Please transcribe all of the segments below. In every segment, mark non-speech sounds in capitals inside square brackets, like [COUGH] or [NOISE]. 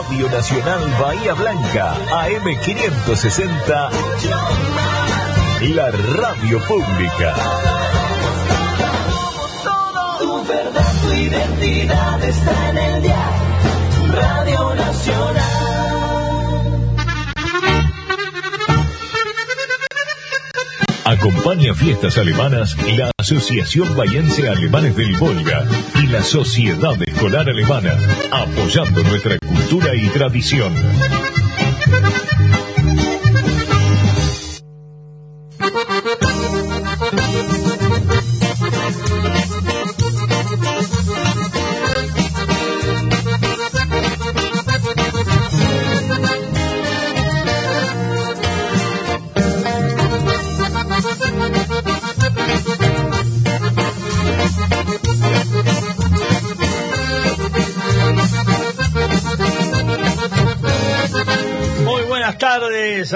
Radio Nacional Bahía Blanca, AM560, la radio pública. Tu verdad, tu identidad está en el día. Radio Nacional. Acompaña fiestas alemanas la Asociación Bayense Alemanes del Volga y la Sociedad Escolar Alemana, apoyando nuestra cultura y tradición.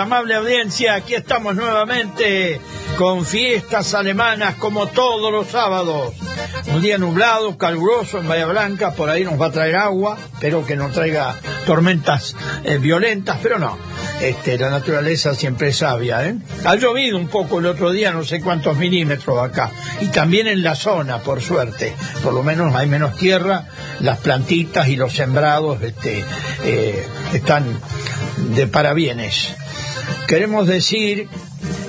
Amable audiencia. Aquí estamos nuevamente con fiestas alemanas como todos los sábados. Un día nublado, caluroso en Bahía Blanca, por ahí nos va a traer agua, espero que no traiga tormentas eh, violentas, pero no. Este, la naturaleza siempre es sabia. ¿eh? Ha llovido un poco el otro día, no sé cuántos milímetros acá. Y también en la zona, por suerte. Por lo menos hay menos tierra, las plantitas y los sembrados este, eh, están de parabienes. Queremos decir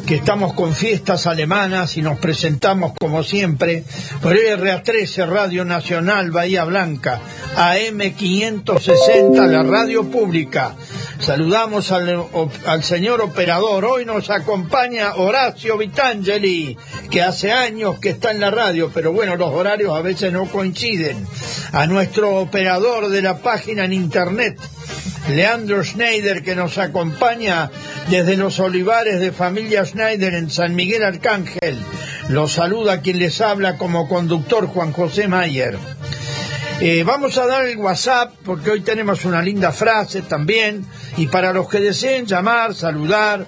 que estamos con fiestas alemanas y nos presentamos como siempre por RA13 Radio Nacional Bahía Blanca, AM560, la radio pública. Saludamos al, al señor operador. Hoy nos acompaña Horacio Vitangeli, que hace años que está en la radio, pero bueno, los horarios a veces no coinciden. A nuestro operador de la página en internet, Leandro Schneider, que nos acompaña desde los olivares de familia Schneider en San Miguel Arcángel. Los saluda quien les habla como conductor Juan José Mayer. Eh, vamos a dar el WhatsApp porque hoy tenemos una linda frase también y para los que deseen llamar, saludar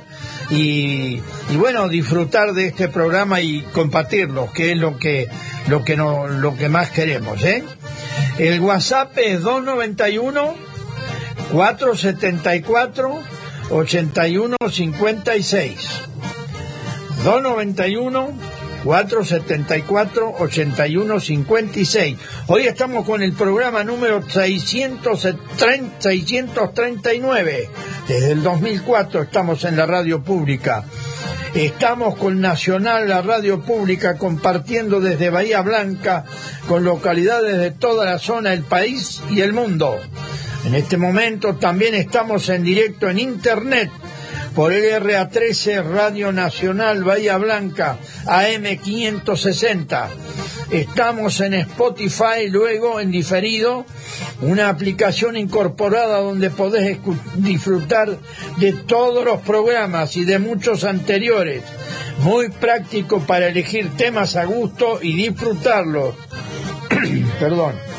y, bueno, disfrutar de este programa y compartirlo, que es lo que, lo que, no, lo que más queremos. ¿eh? El WhatsApp es 291 474 8156 291 474 8156 Hoy estamos con el programa número 630 639. Desde el 2004 estamos en la radio pública. Estamos con Nacional, la radio pública, compartiendo desde Bahía Blanca con localidades de toda la zona, el país y el mundo. En este momento también estamos en directo en Internet por el RA13 Radio Nacional Bahía Blanca AM560. Estamos en Spotify, luego en diferido, una aplicación incorporada donde podés disfrutar de todos los programas y de muchos anteriores. Muy práctico para elegir temas a gusto y disfrutarlos. [COUGHS] Perdón.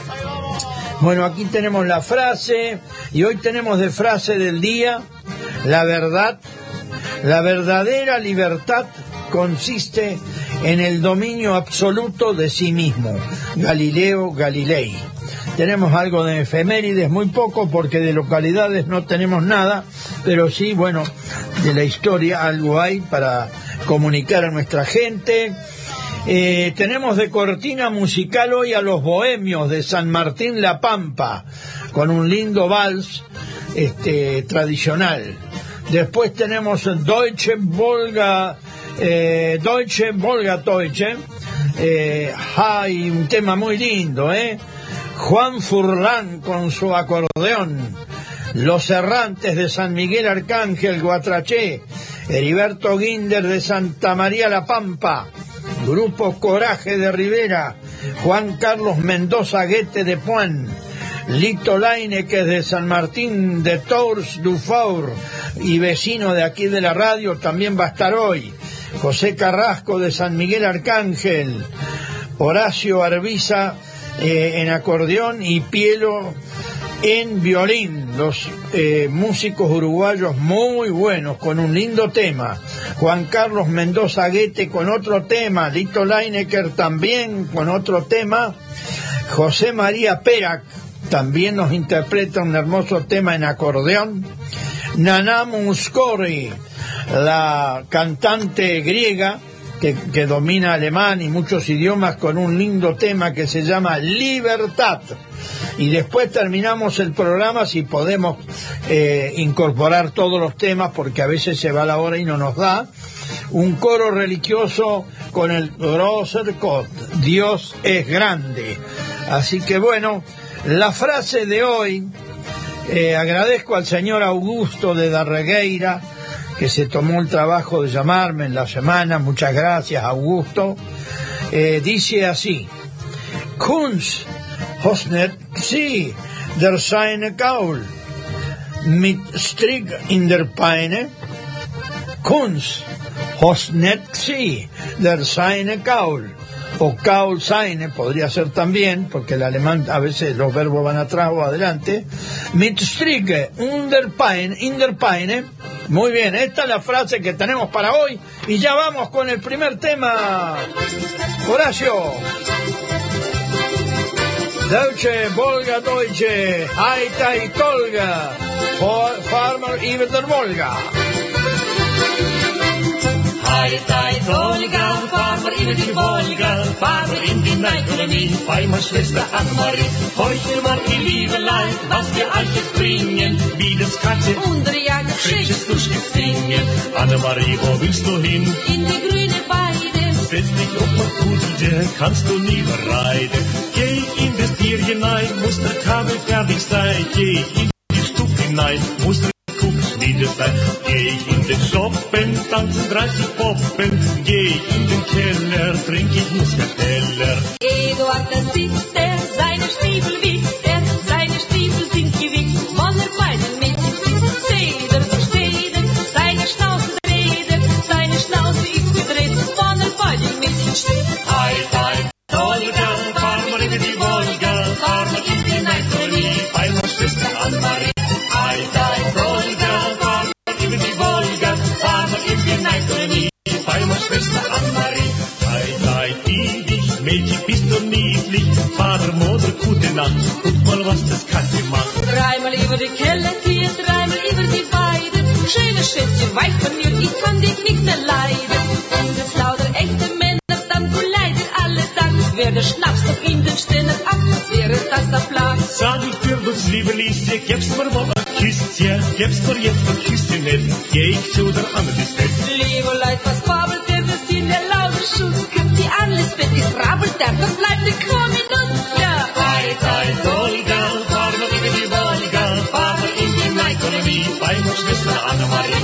Bueno, aquí tenemos la frase y hoy tenemos de frase del día la verdad. La verdadera libertad consiste en el dominio absoluto de sí mismo. Galileo Galilei. Tenemos algo de efemérides, muy poco, porque de localidades no tenemos nada, pero sí, bueno, de la historia algo hay para comunicar a nuestra gente. Eh, tenemos de cortina musical hoy a los bohemios de San Martín La Pampa, con un lindo vals este, tradicional. Después tenemos Deutsche Volga, eh, Deutsche Volga Deutsche. Eh, hay un tema muy lindo, ¿eh? Juan Furlán con su acordeón. Los errantes de San Miguel Arcángel Guatraché. Heriberto Guinder de Santa María La Pampa. Grupo Coraje de Rivera. Juan Carlos Mendoza Guete de Puan. Lito Laine, que es de San Martín de Tours du Four y vecino de aquí de la radio, también va a estar hoy. José Carrasco de San Miguel Arcángel. Horacio Arbiza eh, en acordeón y Pielo en violín. Los eh, músicos uruguayos muy buenos, con un lindo tema. Juan Carlos Mendoza Guete con otro tema. Lito Leinecker también con otro tema. José María Perac también nos interpreta un hermoso tema en acordeón. Nana Muscori, la cantante griega que, que, domina alemán y muchos idiomas con un lindo tema que se llama Libertad. Y después terminamos el programa si podemos eh, incorporar todos los temas porque a veces se va la hora y no nos da. Un coro religioso con el Grosser Gott, Dios es grande. Así que bueno, la frase de hoy, eh, agradezco al señor Augusto de Darregueira, que se tomó el trabajo de llamarme en la semana, muchas gracias Augusto, eh, dice así, Kunst Hosnet sí, der seine Gaul, mit Strick in der Peine, Kunst Hosnet sí, der seine Gaul, o Kaul seine podría ser también, porque el alemán a veces los verbos van atrás o adelante, mit in der Muy bien, esta es la frase que tenemos para hoy y ya vamos con el primer tema. Horacio. Deutsche, Volga, Deutsche, Aita y Tolga, Farmer über der Volga. Aita y Tolga, Farmer über die Volga, fahren wir in die Neikolonie, bei meiner Schwester Annemarie. Heute mal, ihr liebe Leid, was wir euch jetzt bringen, wie das Katze und der Jagd Frisches durchgesingen. Annemarie, wo willst du hin? in die grüne Weide. Setz dich auf mein Pudelchen, kannst du nie bereiten. Geh in das Bier hinein, muss der Kabel fertig sein. Geh in die Stube hinein, muss in die Stadt. Geh ich in den Shoppen, tanzen 30 Poppen. Geh ich in den Keller, drink ich Muscateller. Eduard, das sieht Guck mal, was das Katze macht. Dreimal über die Kellertier, dreimal über die Weide. Schöne Schätzchen, weich von mir, ich kann dich nicht mehr leiden. Und es lauter echte Männer, dann du leidet alle Tag. Wer der Schnaps doch in den Ständen ab, wäre das der Plan. Sag ich dir, du liebe Liesje, gibst mir mal ein Küsschen, gibst mir jetzt ein Küsschen nicht, geh ich zu der anderen Stätte. Liebe Leute, was fabelt der, wir sind der laute Schuss. Kommt die an, es wird gefrabbelt, der, das bleibt eine Kommune. tai, doligal, parma digidi anamari.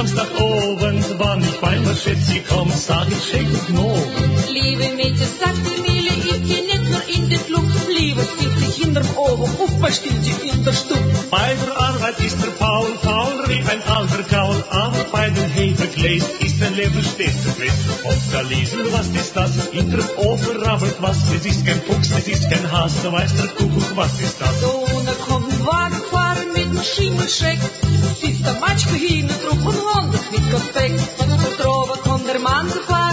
Samstagabend, wann ich bei der Schätze komm, sag ich schön guten Abend. Liebe Mädchen, sagt die Mille, ich geh nicht nur in den Club. Lieber sitz ich hinterm Ofen, aufbestimmt sie in der Stube. Bei der Arbeit ist der Paul, Paul wie ein alter Gaul, aber bei den Hefegläs ist der Leben stets zufrieden. Und da lesen, was ist das? In der Ofen rabbelt was, es ist kein Fuchs, es ist kein Haas, da weiß der Kuckuck, was ist das? So, da kommt ein Wagen gefahren mit dem Schimmelschreck. Tabachko, hine, troep, een hond, niet kapek, Vertrouwen, konderman, gevaar.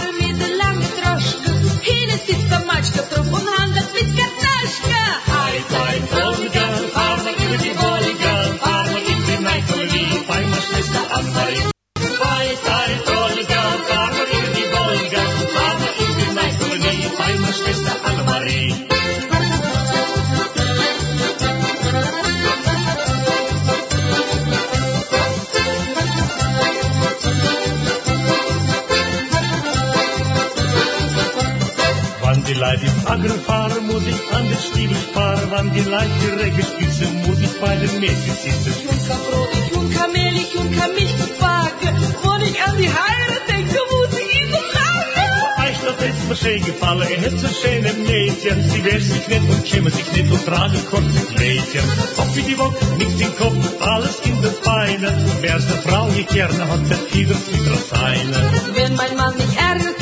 Die im Acker fahren, muss ich an den Stiefel sparen. Wann die Leute die Regel spitzen, muss ich bei den Mädchen sitzen. Junker Brot, ich Junker Mehl, ich Junker und Waage. Wenn ich an die Heiraten denke, muss ich immer fragen. Eichler setzt mir schön gefallen, er hat so schöne Mädchen. Sie wehr sich nicht und kämmer sich nicht und tragen kurze Kleidchen. Kopf wie die Woche, nicht den Kopf, alles in der Beine. Wer's eine Frau nicht gerne hat, der Fieber wieder seine. Wenn mein Mann mich ärgert,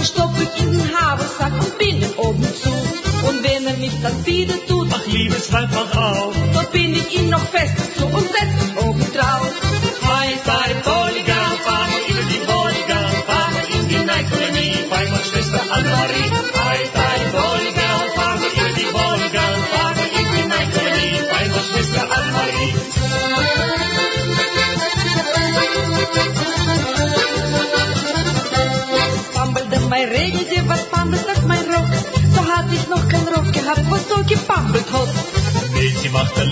dann stopp ich in den Habersack und bin ihm oben zu. Und wenn er mich dann wieder tut, Ach, liebes Weib, mach auf. dort bin ich ihm noch fester zu und setz mich oben drauf.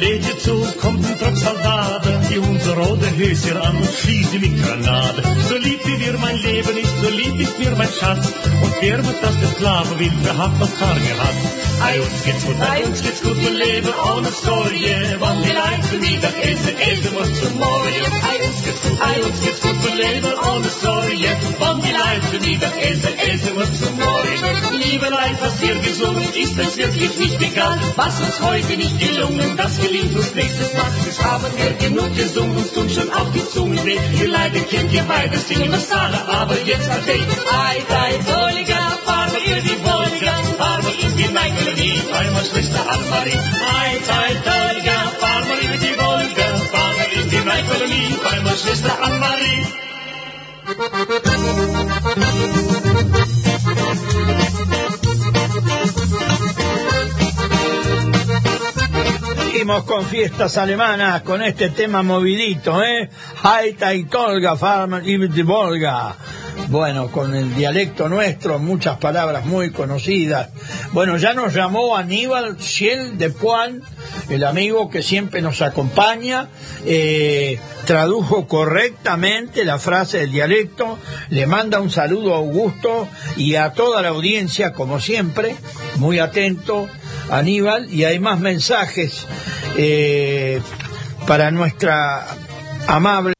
Lädje zu, kommt ein Trupp Soldaten, die unser rote Höschen an und schießen mit Granate. So lieb wie dir mein Leben ist, so lieb ist mir mein Schatz. Und wer wird das beklagen will, der hat noch Haar gehabt. Ei, uns geht's gut, ei, uns geht's gut, wir leben ohne Sorge. Wann die Leute Mittagessen, essen muss zum Morgen. Ei, uns geht's gut, ei, uns geht's gut, wir leben ohne Sorge. Wann die Leute Mittagessen, essen muss zum Morgen. Liebe Leute, was hier gesungen ist, es wirklich nicht egal. Was uns heute nicht gelungen, das gelingt uns nächstes Mal. Es haben wir genug gesungen, uns tun schon auf die Zunge weh. Ihr Leute kennt ihr beide, singen das alle, aber jetzt ich. Ei, ei, Volga, fahr mal über die Volga, fahr mal in die Melodie, meiner Schwester Annemarie. Ei, ei, Volga, fahr mal über die Volga, fahr mal in die Melodie, meiner Schwester Annemarie. Seguimos con fiestas alemanas, con este tema movidito, ¿eh? Haita y Tolga, Farmer y Volga. Bueno, con el dialecto nuestro, muchas palabras muy conocidas. Bueno, ya nos llamó Aníbal Ciel de Puan, el amigo que siempre nos acompaña, eh, tradujo correctamente la frase del dialecto, le manda un saludo a Augusto y a toda la audiencia, como siempre, muy atento, Aníbal, y hay más mensajes eh, para nuestra amable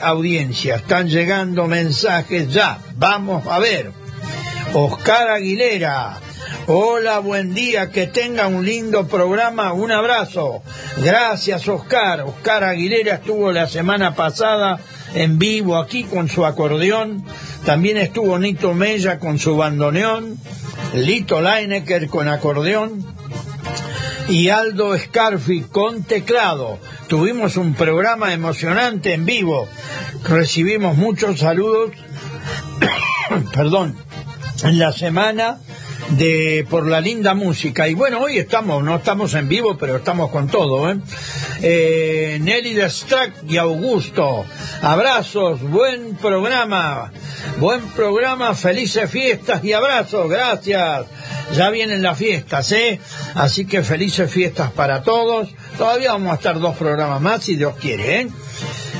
audiencia. Están llegando mensajes ya. Vamos a ver. Oscar Aguilera. Hola, buen día, que tenga un lindo programa, un abrazo. Gracias, Oscar. Oscar Aguilera estuvo la semana pasada en vivo aquí con su acordeón. También estuvo Nito Mella con su bandoneón. Lito Leinecker con acordeón y Aldo Scarfi con teclado. Tuvimos un programa emocionante en vivo. Recibimos muchos saludos, [COUGHS] perdón, en la semana de por la linda música. Y bueno, hoy estamos, no estamos en vivo, pero estamos con todo. ¿eh? Eh, Nelly y Augusto. Abrazos, buen programa. Buen programa, felices fiestas y abrazos, gracias. Ya vienen las fiestas, ¿eh? Así que felices fiestas para todos. Todavía vamos a estar dos programas más, si Dios quiere, ¿eh?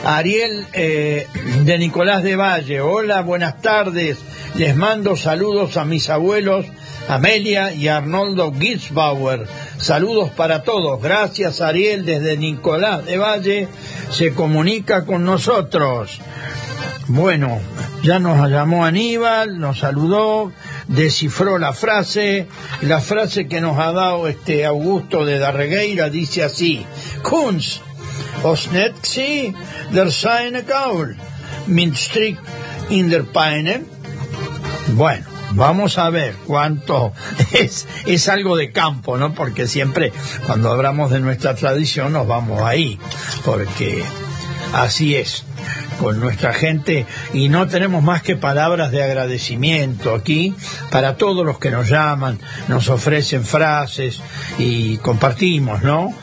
Ariel eh, de Nicolás de Valle, hola, buenas tardes. Les mando saludos a mis abuelos Amelia y Arnoldo Gitzbauer. Saludos para todos. Gracias Ariel desde Nicolás de Valle. Se comunica con nosotros. Bueno, ya nos llamó Aníbal, nos saludó, descifró la frase. La frase que nos ha dado este Augusto de Darregueira dice así: Kunst, os net der seine Gaul, min Strick in der Peine. Bueno, vamos a ver cuánto [LAUGHS] es, es algo de campo, ¿no? Porque siempre cuando hablamos de nuestra tradición nos vamos ahí, porque así es con nuestra gente y no tenemos más que palabras de agradecimiento aquí para todos los que nos llaman, nos ofrecen frases y compartimos, ¿no?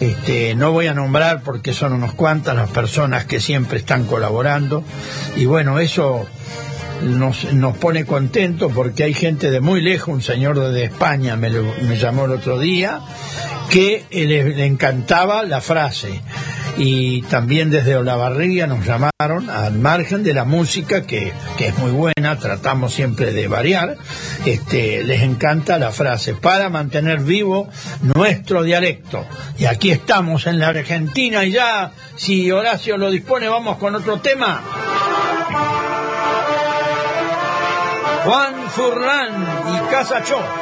Este, no voy a nombrar porque son unos cuantas las personas que siempre están colaborando y bueno, eso nos, nos pone contentos porque hay gente de muy lejos, un señor de España me, me llamó el otro día, que le, le encantaba la frase. Y también desde Olavarría nos llamaron al margen de la música, que, que es muy buena, tratamos siempre de variar, este, les encanta la frase, para mantener vivo nuestro dialecto. Y aquí estamos en la Argentina y ya, si Horacio lo dispone, vamos con otro tema. Juan Furlan y Casa Cho.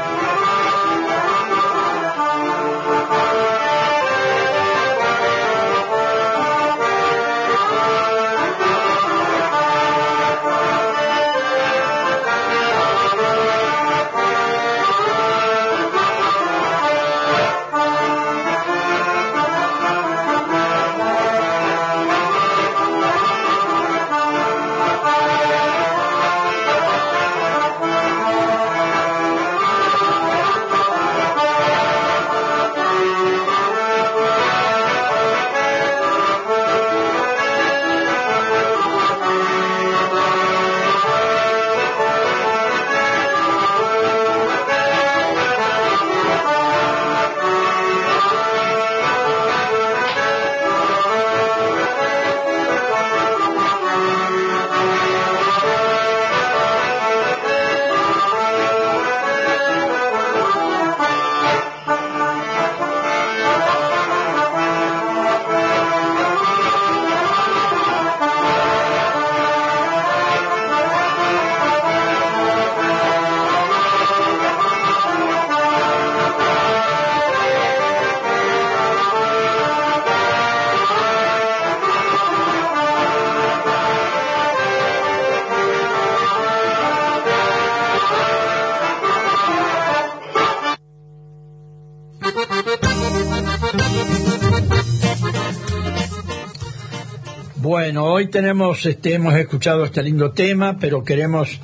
Bueno, hoy tenemos, este, hemos escuchado este lindo tema, pero queremos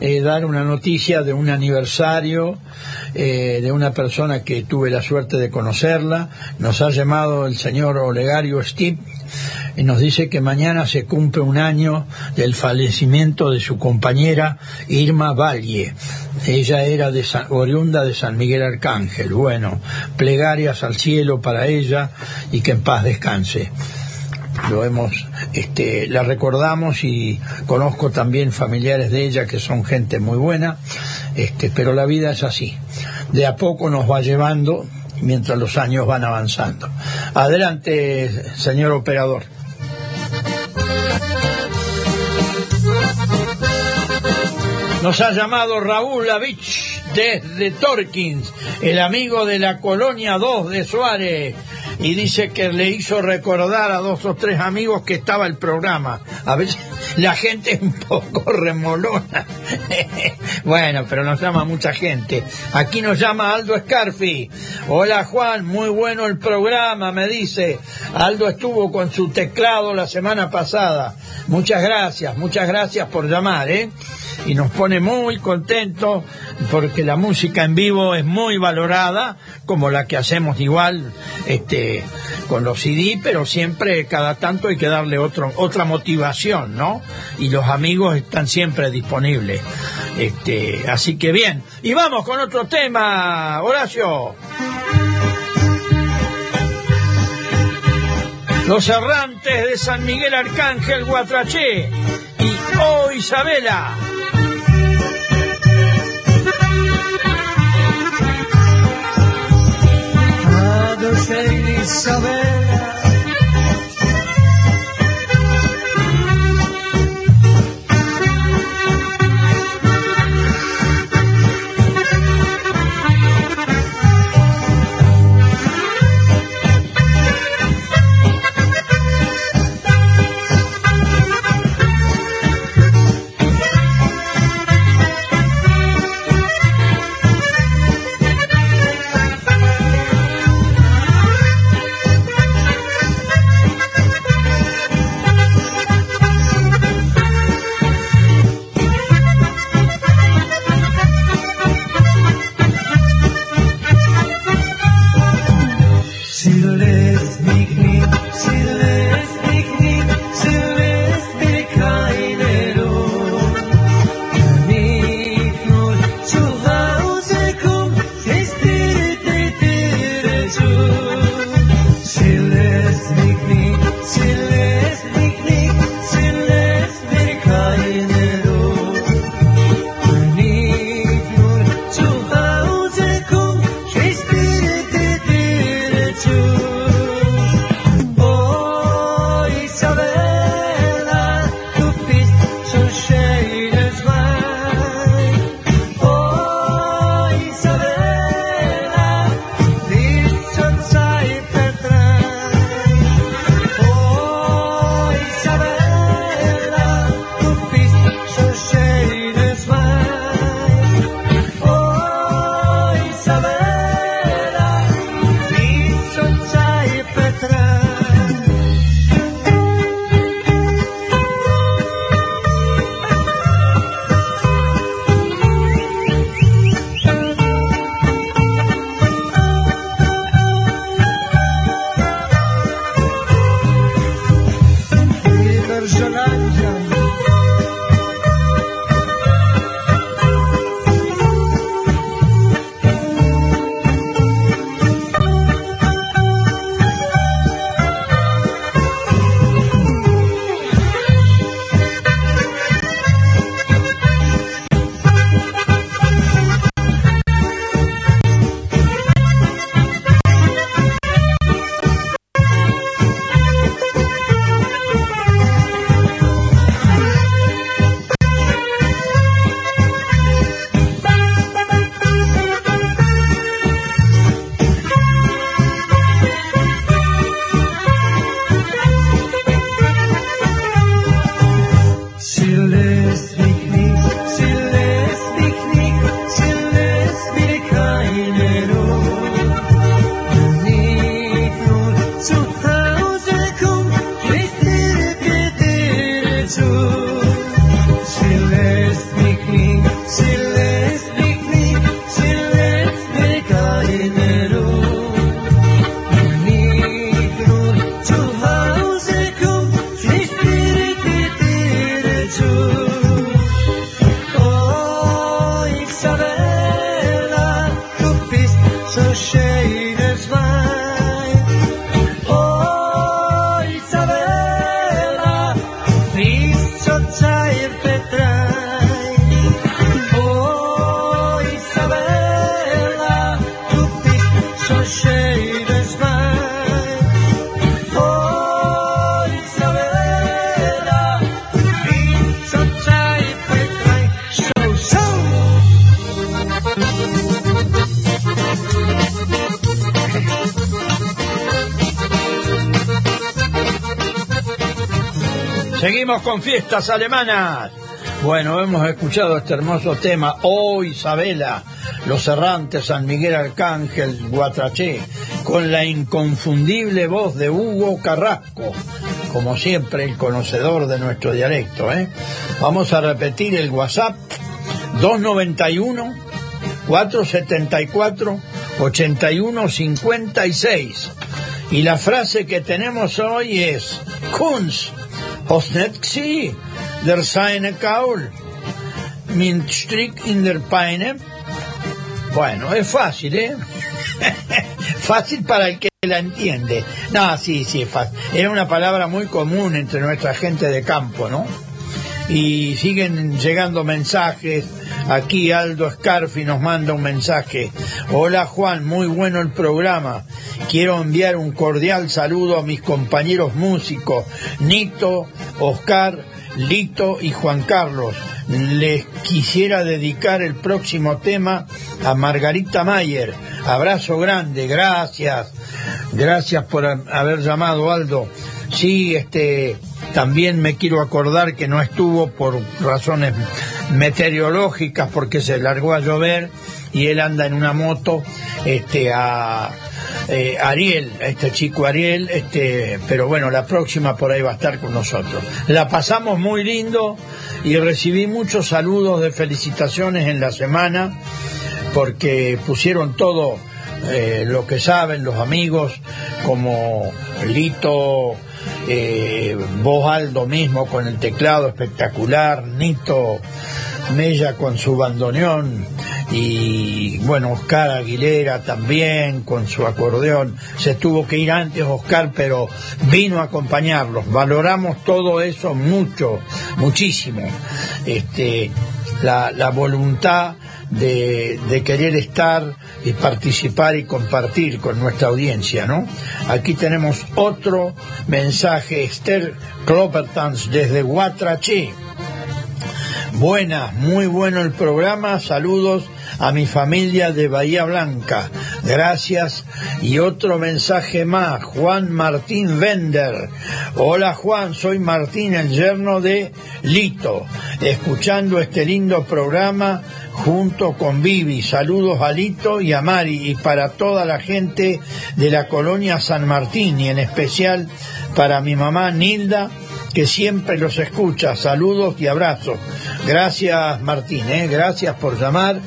eh, dar una noticia de un aniversario eh, de una persona que tuve la suerte de conocerla. Nos ha llamado el señor Olegario Steve y nos dice que mañana se cumple un año del fallecimiento de su compañera Irma Valle. Ella era de oriunda de San Miguel Arcángel. Bueno, plegarias al cielo para ella y que en paz descanse lo hemos este, la recordamos y conozco también familiares de ella que son gente muy buena este, pero la vida es así. De a poco nos va llevando mientras los años van avanzando. Adelante señor operador. Nos ha llamado Raúl Lavich desde Torkins, el amigo de la colonia 2 de Suárez, y dice que le hizo recordar a dos o tres amigos que estaba el programa. La gente es un poco remolona. [LAUGHS] bueno, pero nos llama mucha gente. Aquí nos llama Aldo Scarfi. Hola Juan, muy bueno el programa, me dice. Aldo estuvo con su teclado la semana pasada. Muchas gracias, muchas gracias por llamar, ¿eh? y nos pone muy contentos porque la música en vivo es muy valorada, como la que hacemos igual este, con los CD, pero siempre cada tanto hay que darle otra motivación, ¿no? Y los amigos están siempre disponibles. Este, así que bien, y vamos con otro tema, Horacio. Los errantes de San Miguel Arcángel Guatraché y Oh Isabela. Con fiestas alemanas. Bueno, hemos escuchado este hermoso tema, Oh Isabela, Los Errantes, San Miguel Arcángel, Guatraché, con la inconfundible voz de Hugo Carrasco, como siempre el conocedor de nuestro dialecto. ¿eh? Vamos a repetir el WhatsApp 291 474 8156. Y la frase que tenemos hoy es Kunst, Hosnetxi, der seine Kaul, min Strick in der Peine. Bueno, es fácil, ¿eh? [LAUGHS] fácil para el que la entiende. No, sí, sí, es fácil. Era una palabra muy común entre nuestra gente de campo, ¿no? Y siguen llegando mensajes. Aquí Aldo Scarfi nos manda un mensaje. Hola Juan, muy bueno el programa. Quiero enviar un cordial saludo a mis compañeros músicos, Nito, Oscar, Lito y Juan Carlos. Les quisiera dedicar el próximo tema a Margarita Mayer. Abrazo grande, gracias. Gracias por haber llamado Aldo. Sí, este, también me quiero acordar que no estuvo por razones meteorológicas porque se largó a llover y él anda en una moto este a eh, Ariel, este chico Ariel, este, pero bueno, la próxima por ahí va a estar con nosotros. La pasamos muy lindo y recibí muchos saludos de felicitaciones en la semana porque pusieron todo eh, lo que saben los amigos, como Lito, eh, vos Aldo mismo con el teclado espectacular, Nito Mella con su bandoneón y bueno, Oscar Aguilera también con su acordeón. Se tuvo que ir antes Oscar, pero vino a acompañarlos. Valoramos todo eso mucho, muchísimo. Este, la voluntad de, de, querer estar y participar y compartir con nuestra audiencia, ¿no? Aquí tenemos otro mensaje, Esther Clopertans desde Guatraché. Buenas, muy bueno el programa, saludos a mi familia de Bahía Blanca, gracias. Y otro mensaje más, Juan Martín Vender. Hola Juan, soy Martín, el yerno de Lito, escuchando este lindo programa junto con Vivi. Saludos a Lito y a Mari y para toda la gente de la colonia San Martín y en especial para mi mamá Nilda que siempre los escucha. Saludos y abrazos. Gracias Martín, ¿eh? gracias por llamar.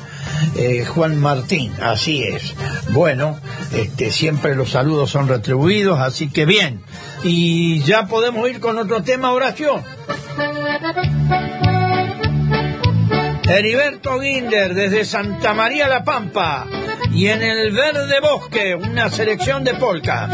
Eh, Juan Martín, así es. Bueno, este, siempre los saludos son retribuidos, así que bien. Y ya podemos ir con otro tema, oración. Heriberto Guinder desde Santa María La Pampa y en el Verde Bosque, una selección de polcas.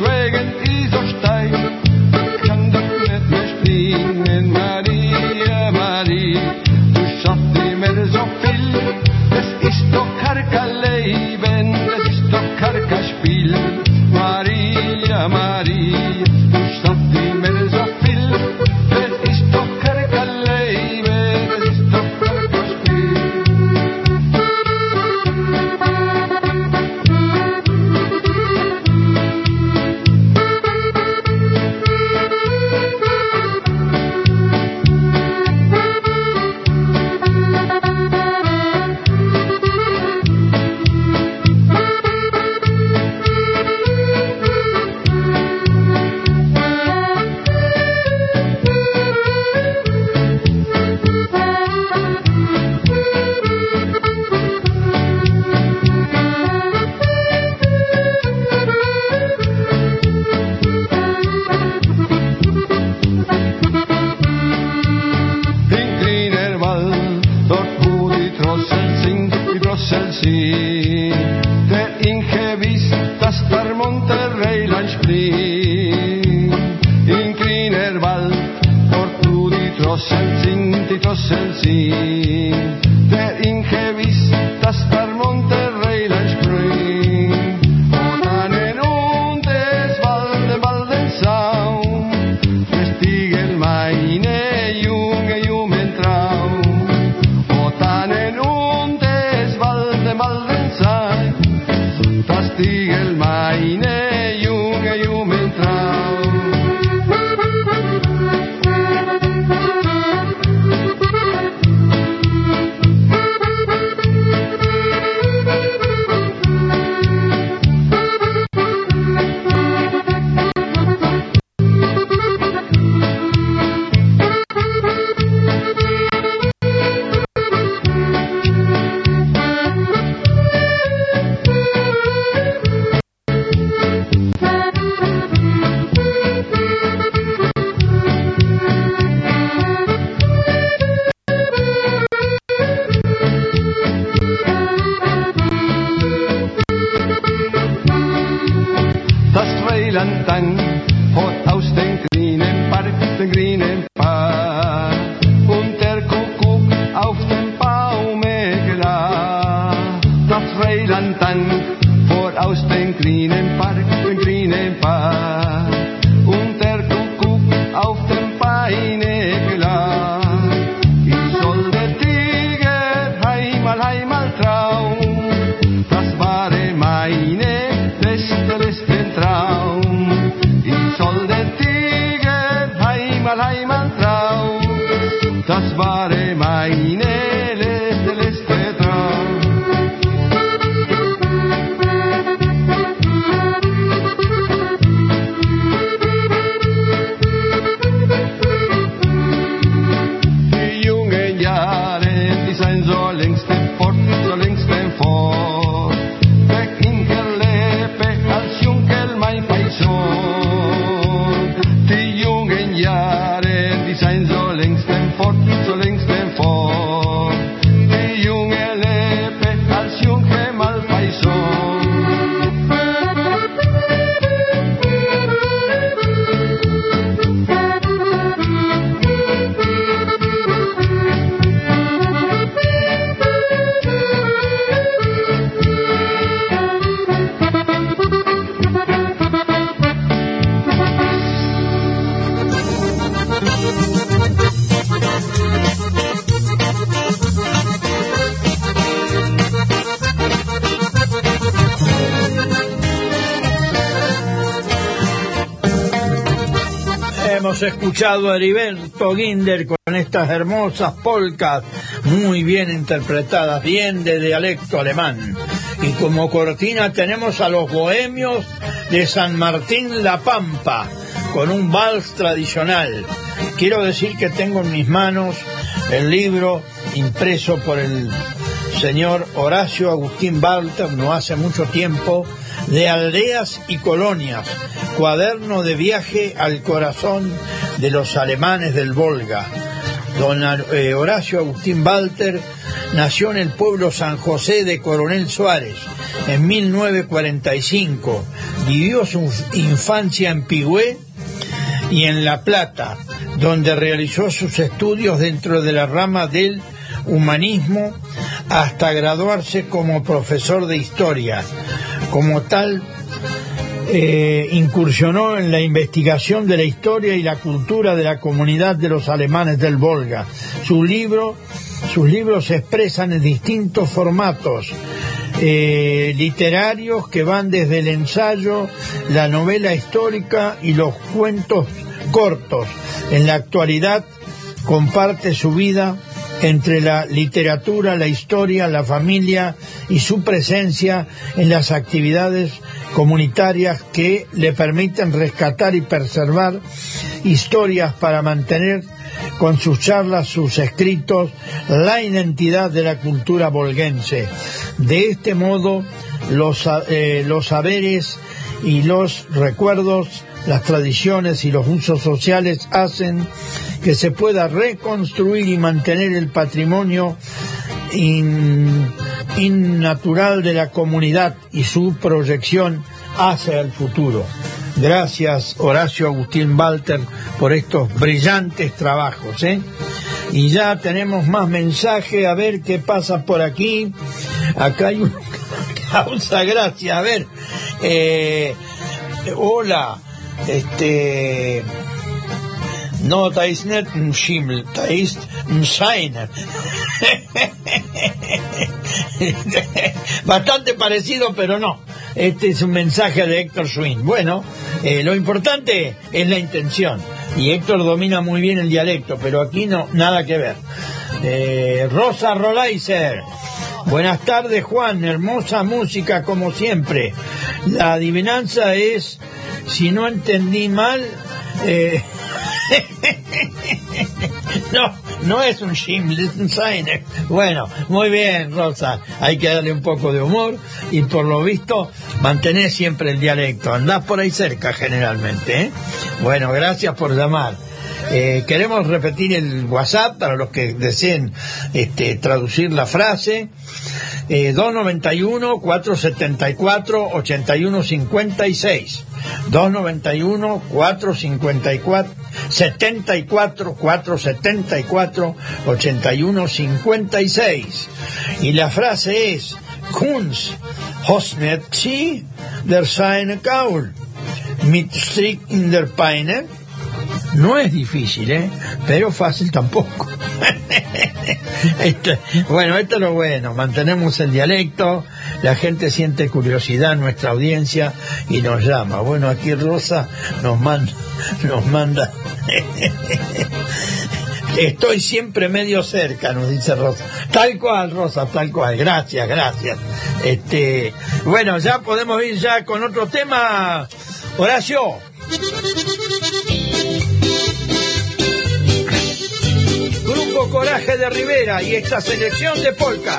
schwelgen, ich so steigen. escuchado a Heriberto Ginder con estas hermosas polcas, muy bien interpretadas, bien de dialecto alemán. Y como cortina tenemos a los bohemios de San Martín La Pampa, con un vals tradicional. Quiero decir que tengo en mis manos el libro impreso por el señor Horacio Agustín Balter, no hace mucho tiempo, de Aldeas y Colonias, cuaderno de viaje al corazón de los alemanes del Volga. Don eh, Horacio Agustín Walter nació en el pueblo San José de Coronel Suárez en 1945. Vivió su infancia en Pigüé y en La Plata, donde realizó sus estudios dentro de la rama del humanismo hasta graduarse como profesor de historia. Como tal, eh, incursionó en la investigación de la historia y la cultura de la comunidad de los alemanes del Volga. Su libro, sus libros se expresan en distintos formatos eh, literarios que van desde el ensayo, la novela histórica y los cuentos cortos. En la actualidad comparte su vida entre la literatura, la historia, la familia y su presencia en las actividades comunitarias que le permiten rescatar y preservar historias para mantener con sus charlas, sus escritos, la identidad de la cultura volguense. De este modo, los, eh, los saberes y los recuerdos, las tradiciones y los usos sociales hacen que se pueda reconstruir y mantener el patrimonio innatural de la comunidad y su proyección hacia el futuro. Gracias Horacio Agustín Walter por estos brillantes trabajos. ¿eh? Y ya tenemos más mensajes, a ver qué pasa por aquí. Acá hay una causa, gracias. A ver, eh, hola, este... No, da ist nicht ein Schimmel. Bastante parecido, pero no. Este es un mensaje de Héctor Swin. Bueno, eh, lo importante es la intención. Y Héctor domina muy bien el dialecto, pero aquí no, nada que ver. Eh, Rosa Rolaiser. Buenas tardes, Juan. Hermosa música, como siempre. La adivinanza es, si no entendí mal, eh, [LAUGHS] no, no es un un Seiner. Bueno, muy bien, Rosa. Hay que darle un poco de humor y por lo visto mantener siempre el dialecto. Andás por ahí cerca generalmente. ¿eh? Bueno, gracias por llamar. Eh, queremos repetir el WhatsApp para los que deseen este, traducir la frase. Eh, 291-474-8156. 291-454, 74, 474, 8156. Y la frase es, Kunz, Hosnet Sie, der seine Kaul, mit Strick in der Peine. No es difícil, ¿eh? Pero fácil tampoco. [LAUGHS] Esto- bueno, esto es lo bueno, mantenemos el dialecto, la gente siente curiosidad en nuestra audiencia y nos llama. Bueno, aquí Rosa nos manda, nos manda. [LAUGHS] Estoy siempre medio cerca, nos dice Rosa. Tal cual, Rosa, tal cual. Gracias, gracias. Este, bueno, ya podemos ir ya con otro tema. Horacio. Coraje de Rivera y esta selección de polka.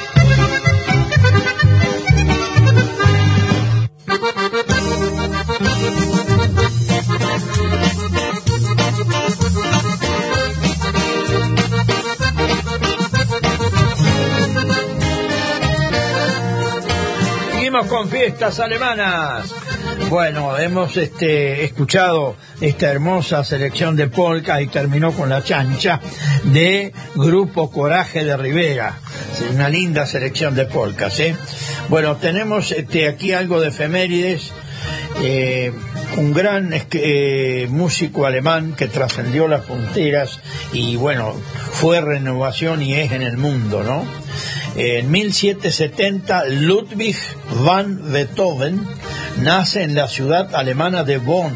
Con fiestas alemanas. Bueno, hemos este, escuchado esta hermosa selección de polka y terminó con la chancha de Grupo Coraje de Rivera. Una linda selección de polcas, ¿eh? Bueno, tenemos este, aquí algo de efemérides. Eh, un gran es que, eh, músico alemán que trascendió las fronteras y bueno, fue renovación y es en el mundo, ¿no? En 1770, Ludwig van Beethoven nace en la ciudad alemana de Bonn,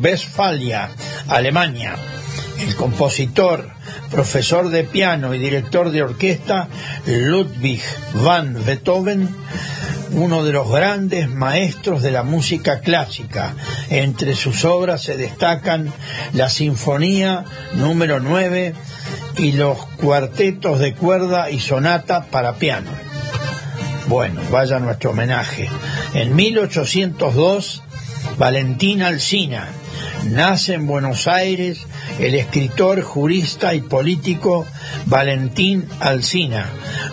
Westfalia, Alemania. El compositor, profesor de piano y director de orquesta, Ludwig van Beethoven, uno de los grandes maestros de la música clásica. Entre sus obras se destacan la Sinfonía número 9 y los cuartetos de cuerda y sonata para piano. Bueno, vaya nuestro homenaje. En 1802, Valentín Alsina nace en Buenos Aires el escritor, jurista y político Valentín Alsina,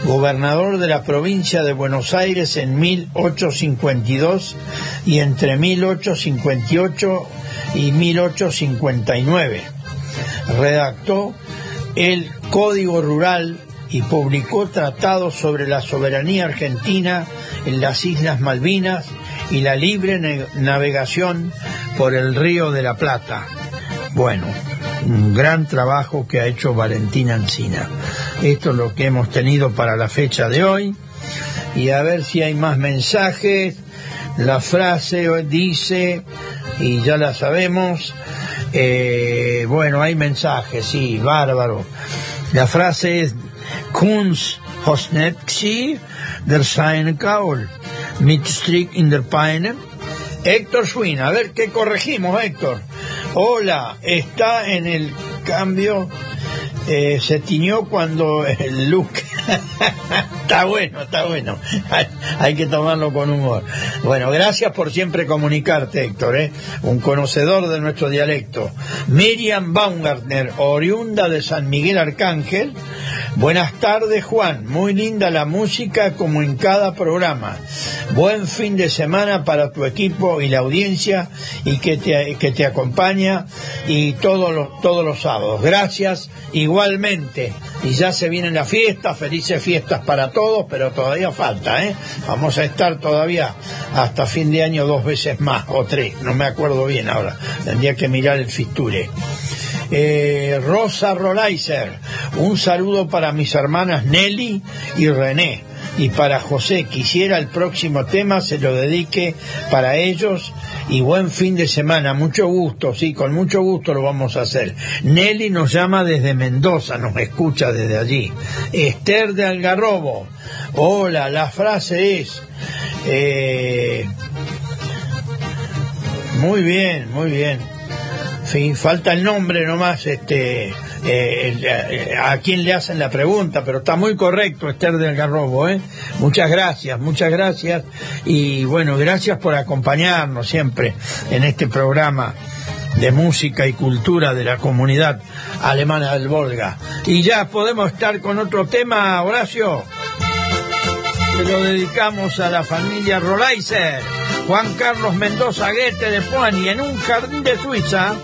gobernador de la provincia de Buenos Aires en 1852 y entre 1858 y 1859. Redactó el Código Rural y publicó tratados sobre la soberanía argentina en las Islas Malvinas y la libre navegación por el Río de la Plata. Bueno, un gran trabajo que ha hecho Valentín Ancina. Esto es lo que hemos tenido para la fecha de hoy. Y a ver si hay más mensajes. La frase dice, y ya la sabemos, eh, bueno, hay mensajes, sí, bárbaro. La frase es Kunst Hosnetzi der seine Kaul mit Strick in der Peine. Héctor Schwinn, a ver qué corregimos, Héctor. Hola, está en el cambio, eh, se tiñó cuando el look. [LAUGHS] está bueno, está bueno. Hay, que tomarlo con humor. Bueno, gracias por siempre comunicarte, Héctor, ¿eh? un conocedor de nuestro dialecto. Miriam Baumgartner, oriunda de San Miguel Arcángel. Buenas tardes, Juan. Muy linda la música como en cada programa. Buen fin de semana para tu equipo y la audiencia y que te, que te acompaña y todos los, todos los sábados. Gracias igualmente. Y ya se vienen las fiestas, felices fiestas para todos, pero todavía falta, ¿eh? Vamos a estar todavía hasta fin de año dos veces más, o tres, no me acuerdo bien ahora. Tendría que mirar el fisture. Eh, Rosa Rolaiser, un saludo para mis hermanas Nelly y René. y para José. Quisiera el próximo tema se lo dedique para ellos y buen fin de semana. Mucho gusto, sí, con mucho gusto lo vamos a hacer. Nelly nos llama desde Mendoza, nos escucha desde allí. Esther de Algarrobo. Hola, la frase es... eh, muy bien, muy bien. Sí, falta el nombre nomás, este, eh, el- eh, a quien le hacen la pregunta, pero está muy correcto Esther del Garrobo, ¿eh? Muchas gracias, muchas gracias y bueno, gracias por acompañarnos siempre en este programa de música y cultura de la comunidad alemana del Volga. Y ya podemos estar con otro tema, Horacio. Se lo dedicamos a la familia Rolaiser, Juan Carlos Mendoza Guete de Puani, en un jardín de Suiza.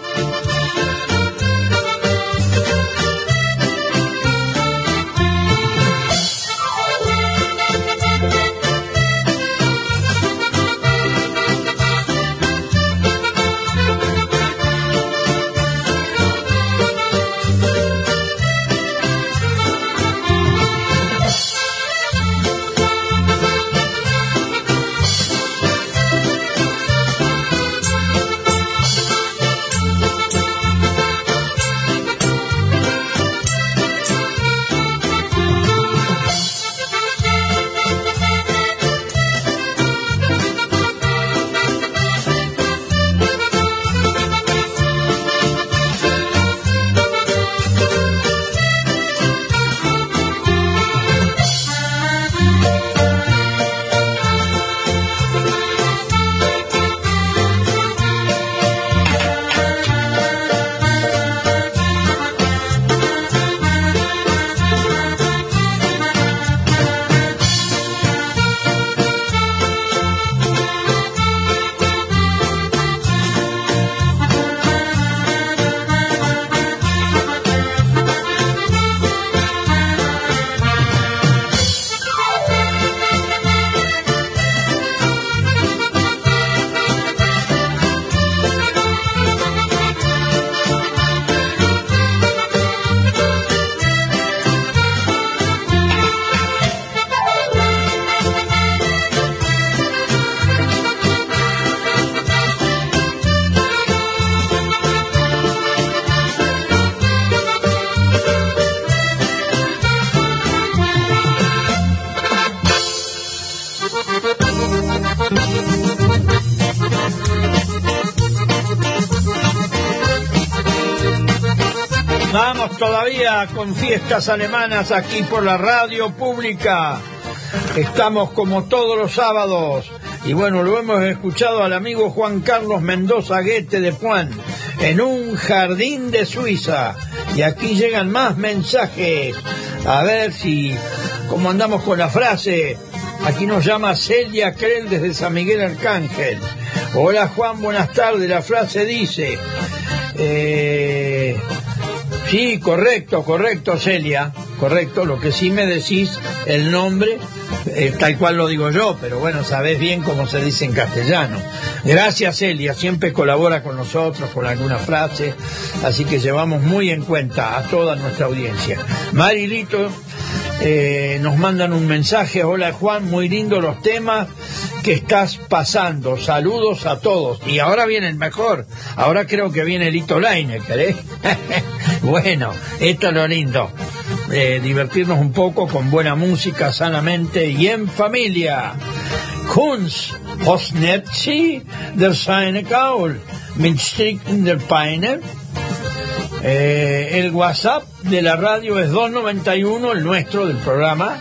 Con fiestas alemanas aquí por la radio pública. Estamos como todos los sábados. Y bueno, lo hemos escuchado al amigo Juan Carlos Mendoza Guete de Puan en un jardín de Suiza. Y aquí llegan más mensajes. A ver si, cómo andamos con la frase. Aquí nos llama Celia Krell desde San Miguel Arcángel. Hola Juan, buenas tardes. La frase dice, eh, sí, correcto, correcto Celia, correcto. Lo que sí me decís, el nombre, eh, tal cual lo digo yo, pero bueno, sabés bien cómo se dice en castellano. Gracias Celia, siempre colabora con nosotros con alguna frase, así que llevamos muy en cuenta a toda nuestra audiencia. Marilito, eh, nos mandan un mensaje, hola Juan, muy lindo los temas que estás pasando, saludos a todos. Y ahora viene el mejor, ahora creo que viene Lito Lineker, ¿eh? [LAUGHS] [LAUGHS] bueno, esto es lo lindo, eh, divertirnos un poco con buena música, sanamente y en familia. Kunst, Hosnetzi, der seine Gaul, mit Stricken der Peine, eh, el WhatsApp de la radio es 291, el nuestro del programa,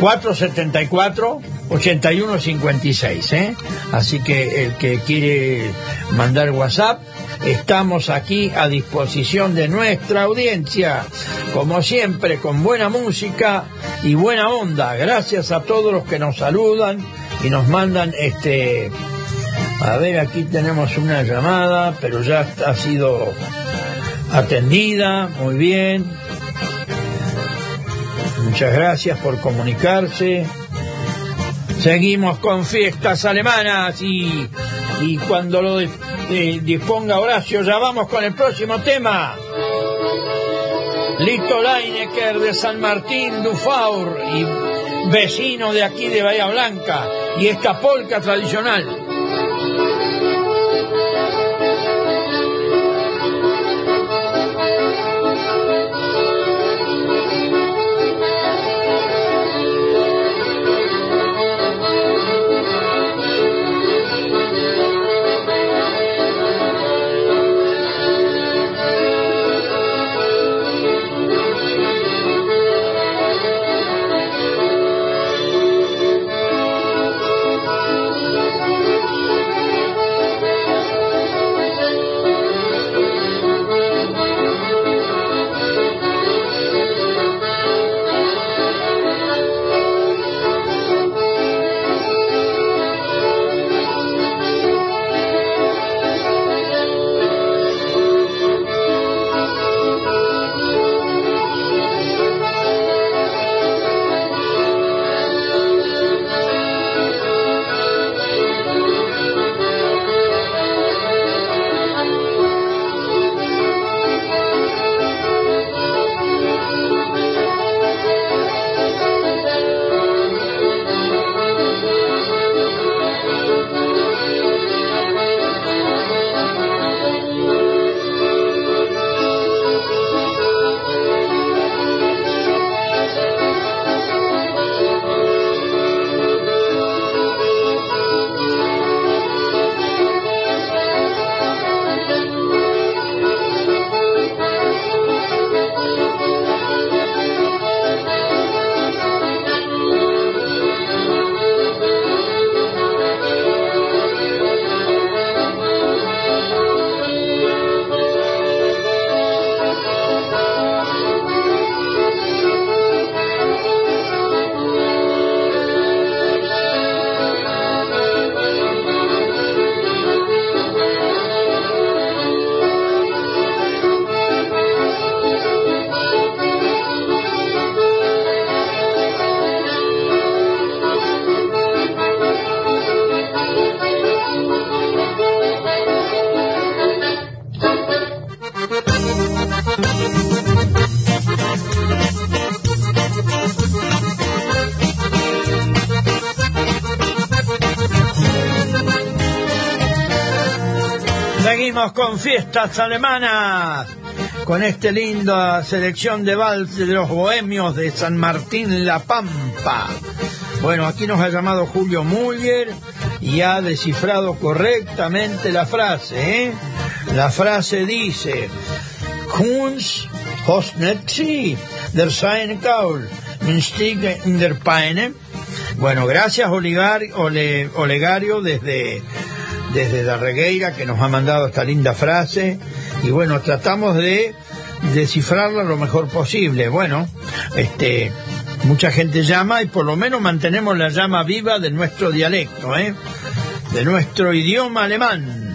474 8156, ¿eh? Así que el que quiere mandar WhatsApp, estamos aquí a disposición de nuestra audiencia, como siempre, con buena música y buena onda. Gracias a todos los que nos saludan y nos mandan este. A ver, aquí tenemos una llamada, pero ya ha sido atendida, muy bien. Muchas gracias por comunicarse. Seguimos con fiestas alemanas y, y cuando lo disponga Horacio ya vamos con el próximo tema. Lito Leinecker de San Martín Dufaur y vecino de aquí de Bahía Blanca, y esta polca tradicional. Con fiestas alemanas, con esta linda selección de vals de los bohemios de San Martín La Pampa. Bueno, aquí nos ha llamado Julio Muller y ha descifrado correctamente la frase. ¿eh? La frase dice, Kunz Hosnetzi der sein Kaul, in der Peine. Bueno, gracias Olegario desde, desde la Regueira que nos ha mandado esta linda frase. Y bueno, tratamos de descifrarla lo mejor posible. Bueno, este, mucha gente llama y por lo menos mantenemos la llama viva de nuestro dialecto, ¿eh? de nuestro idioma alemán.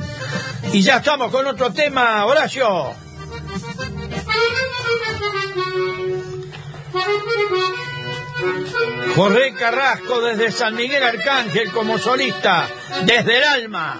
Y ya estamos con otro tema, Horacio. Jorge Carrasco desde San Miguel Arcángel como solista, desde el alma.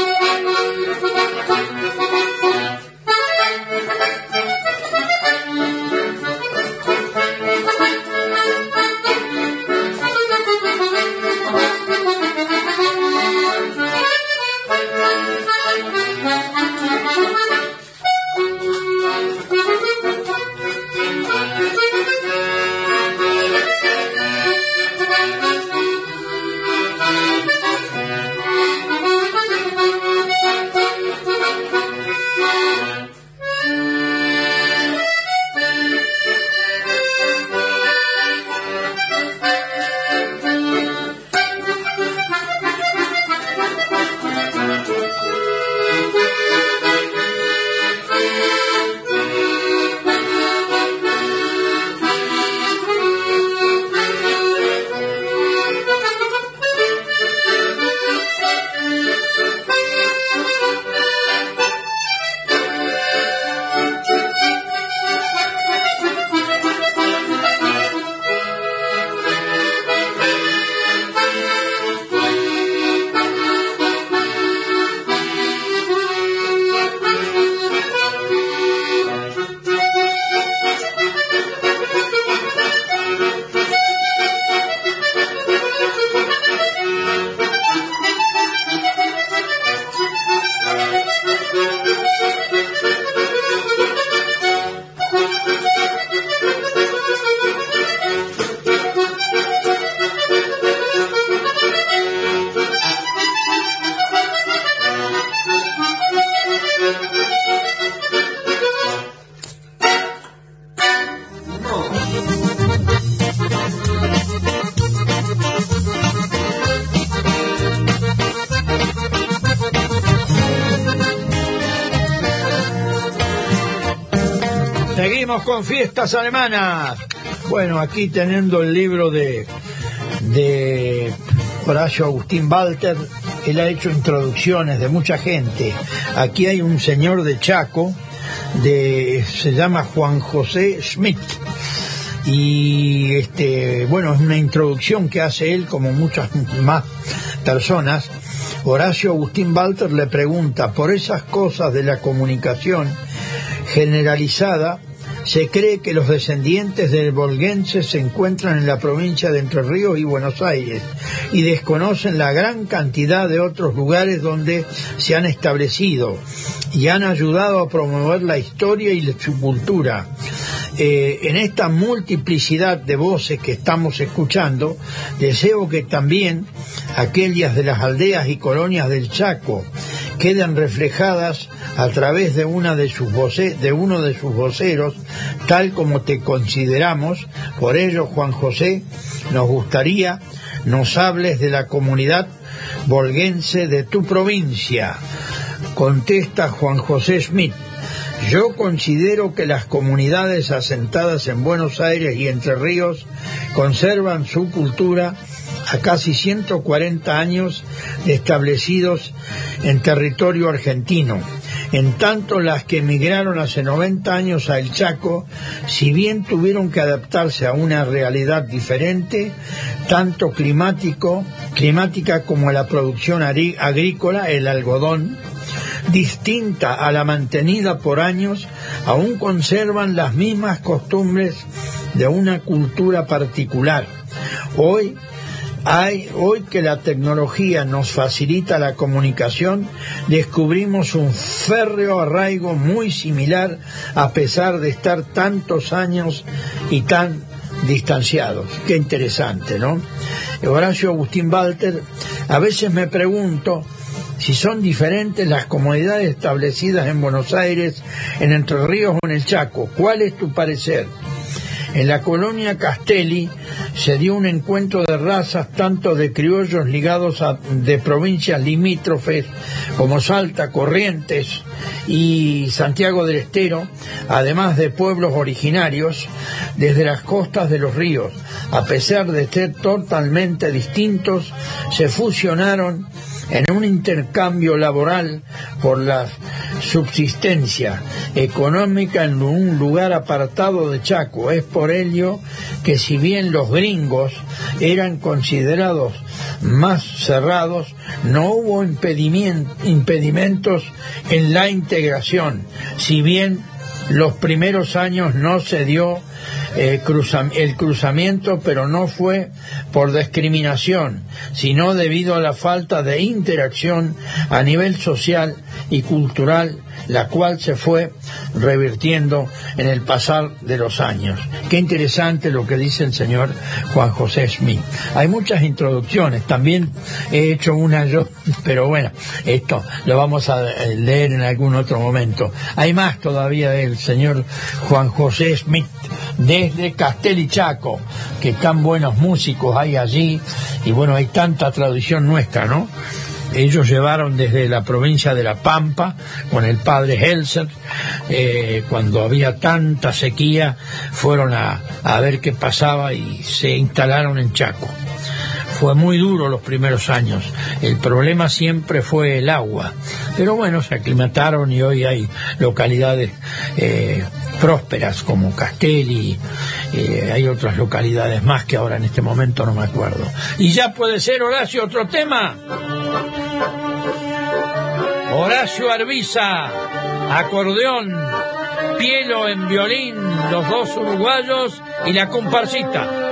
con fiestas alemanas. Bueno, aquí teniendo el libro de, de Horacio Agustín Walter, él ha hecho introducciones de mucha gente. Aquí hay un señor de Chaco, de, se llama Juan José Schmidt. Y este, bueno, es una introducción que hace él, como muchas más personas. Horacio Agustín Walter le pregunta por esas cosas de la comunicación generalizada, se cree que los descendientes del volguense se encuentran en la provincia de Entre Ríos y Buenos Aires y desconocen la gran cantidad de otros lugares donde se han establecido y han ayudado a promover la historia y su cultura. Eh, en esta multiplicidad de voces que estamos escuchando, deseo que también aquellas de las aldeas y colonias del Chaco queden reflejadas a través de una de sus voce- de uno de sus voceros, tal como te consideramos. Por ello, Juan José, nos gustaría nos hables de la comunidad volguense de tu provincia. Contesta Juan José Schmidt. Yo considero que las comunidades asentadas en Buenos Aires y Entre Ríos conservan su cultura a casi 140 años establecidos en territorio argentino. En tanto, las que emigraron hace 90 años a El Chaco, si bien tuvieron que adaptarse a una realidad diferente, tanto climático, climática como la producción agrícola, el algodón, distinta a la mantenida por años, aún conservan las mismas costumbres de una cultura particular. Hoy hay, hoy que la tecnología nos facilita la comunicación, descubrimos un férreo arraigo muy similar a pesar de estar tantos años y tan distanciados. Qué interesante, ¿no? Horacio Agustín Walter, a veces me pregunto si son diferentes las comunidades establecidas en Buenos Aires, en Entre Ríos o en el Chaco. ¿Cuál es tu parecer? En la colonia Castelli se dio un encuentro de razas tanto de criollos ligados a de provincias limítrofes como Salta, Corrientes y Santiago del Estero, además de pueblos originarios desde las costas de los ríos. A pesar de ser totalmente distintos, se fusionaron en un intercambio laboral por la subsistencia económica en un lugar apartado de Chaco. Es por ello que si bien los gringos eran considerados más cerrados, no hubo impedimentos en la integración, si bien los primeros años no se dio cruza- el cruzamiento, pero no fue por discriminación, sino debido a la falta de interacción a nivel social y cultural, la cual se fue revirtiendo en el pasar de los años. Qué interesante lo que dice el señor Juan José Smith. Hay muchas introducciones, también he hecho una yo, [LAUGHS] pero bueno, esto lo vamos a leer en algún otro momento. Hay más todavía del señor Juan José Smith desde Castel y Chaco, que tan buenos músicos hay allí, y bueno, hay tanta tradición nuestra, ¿no? Ellos llevaron desde la provincia de La Pampa, con el padre Helser, eh, cuando había tanta sequía, fueron a, a ver qué pasaba y se instalaron en Chaco. Fue muy duro los primeros años. El problema siempre fue el agua. Pero bueno, se aclimataron y hoy hay localidades eh, prósperas como Castelli, eh, hay otras localidades más que ahora en este momento no me acuerdo. Y ya puede ser, Horacio, otro tema. Horacio Arbiza, acordeón, Pielo en violín, los dos uruguayos y la comparsita.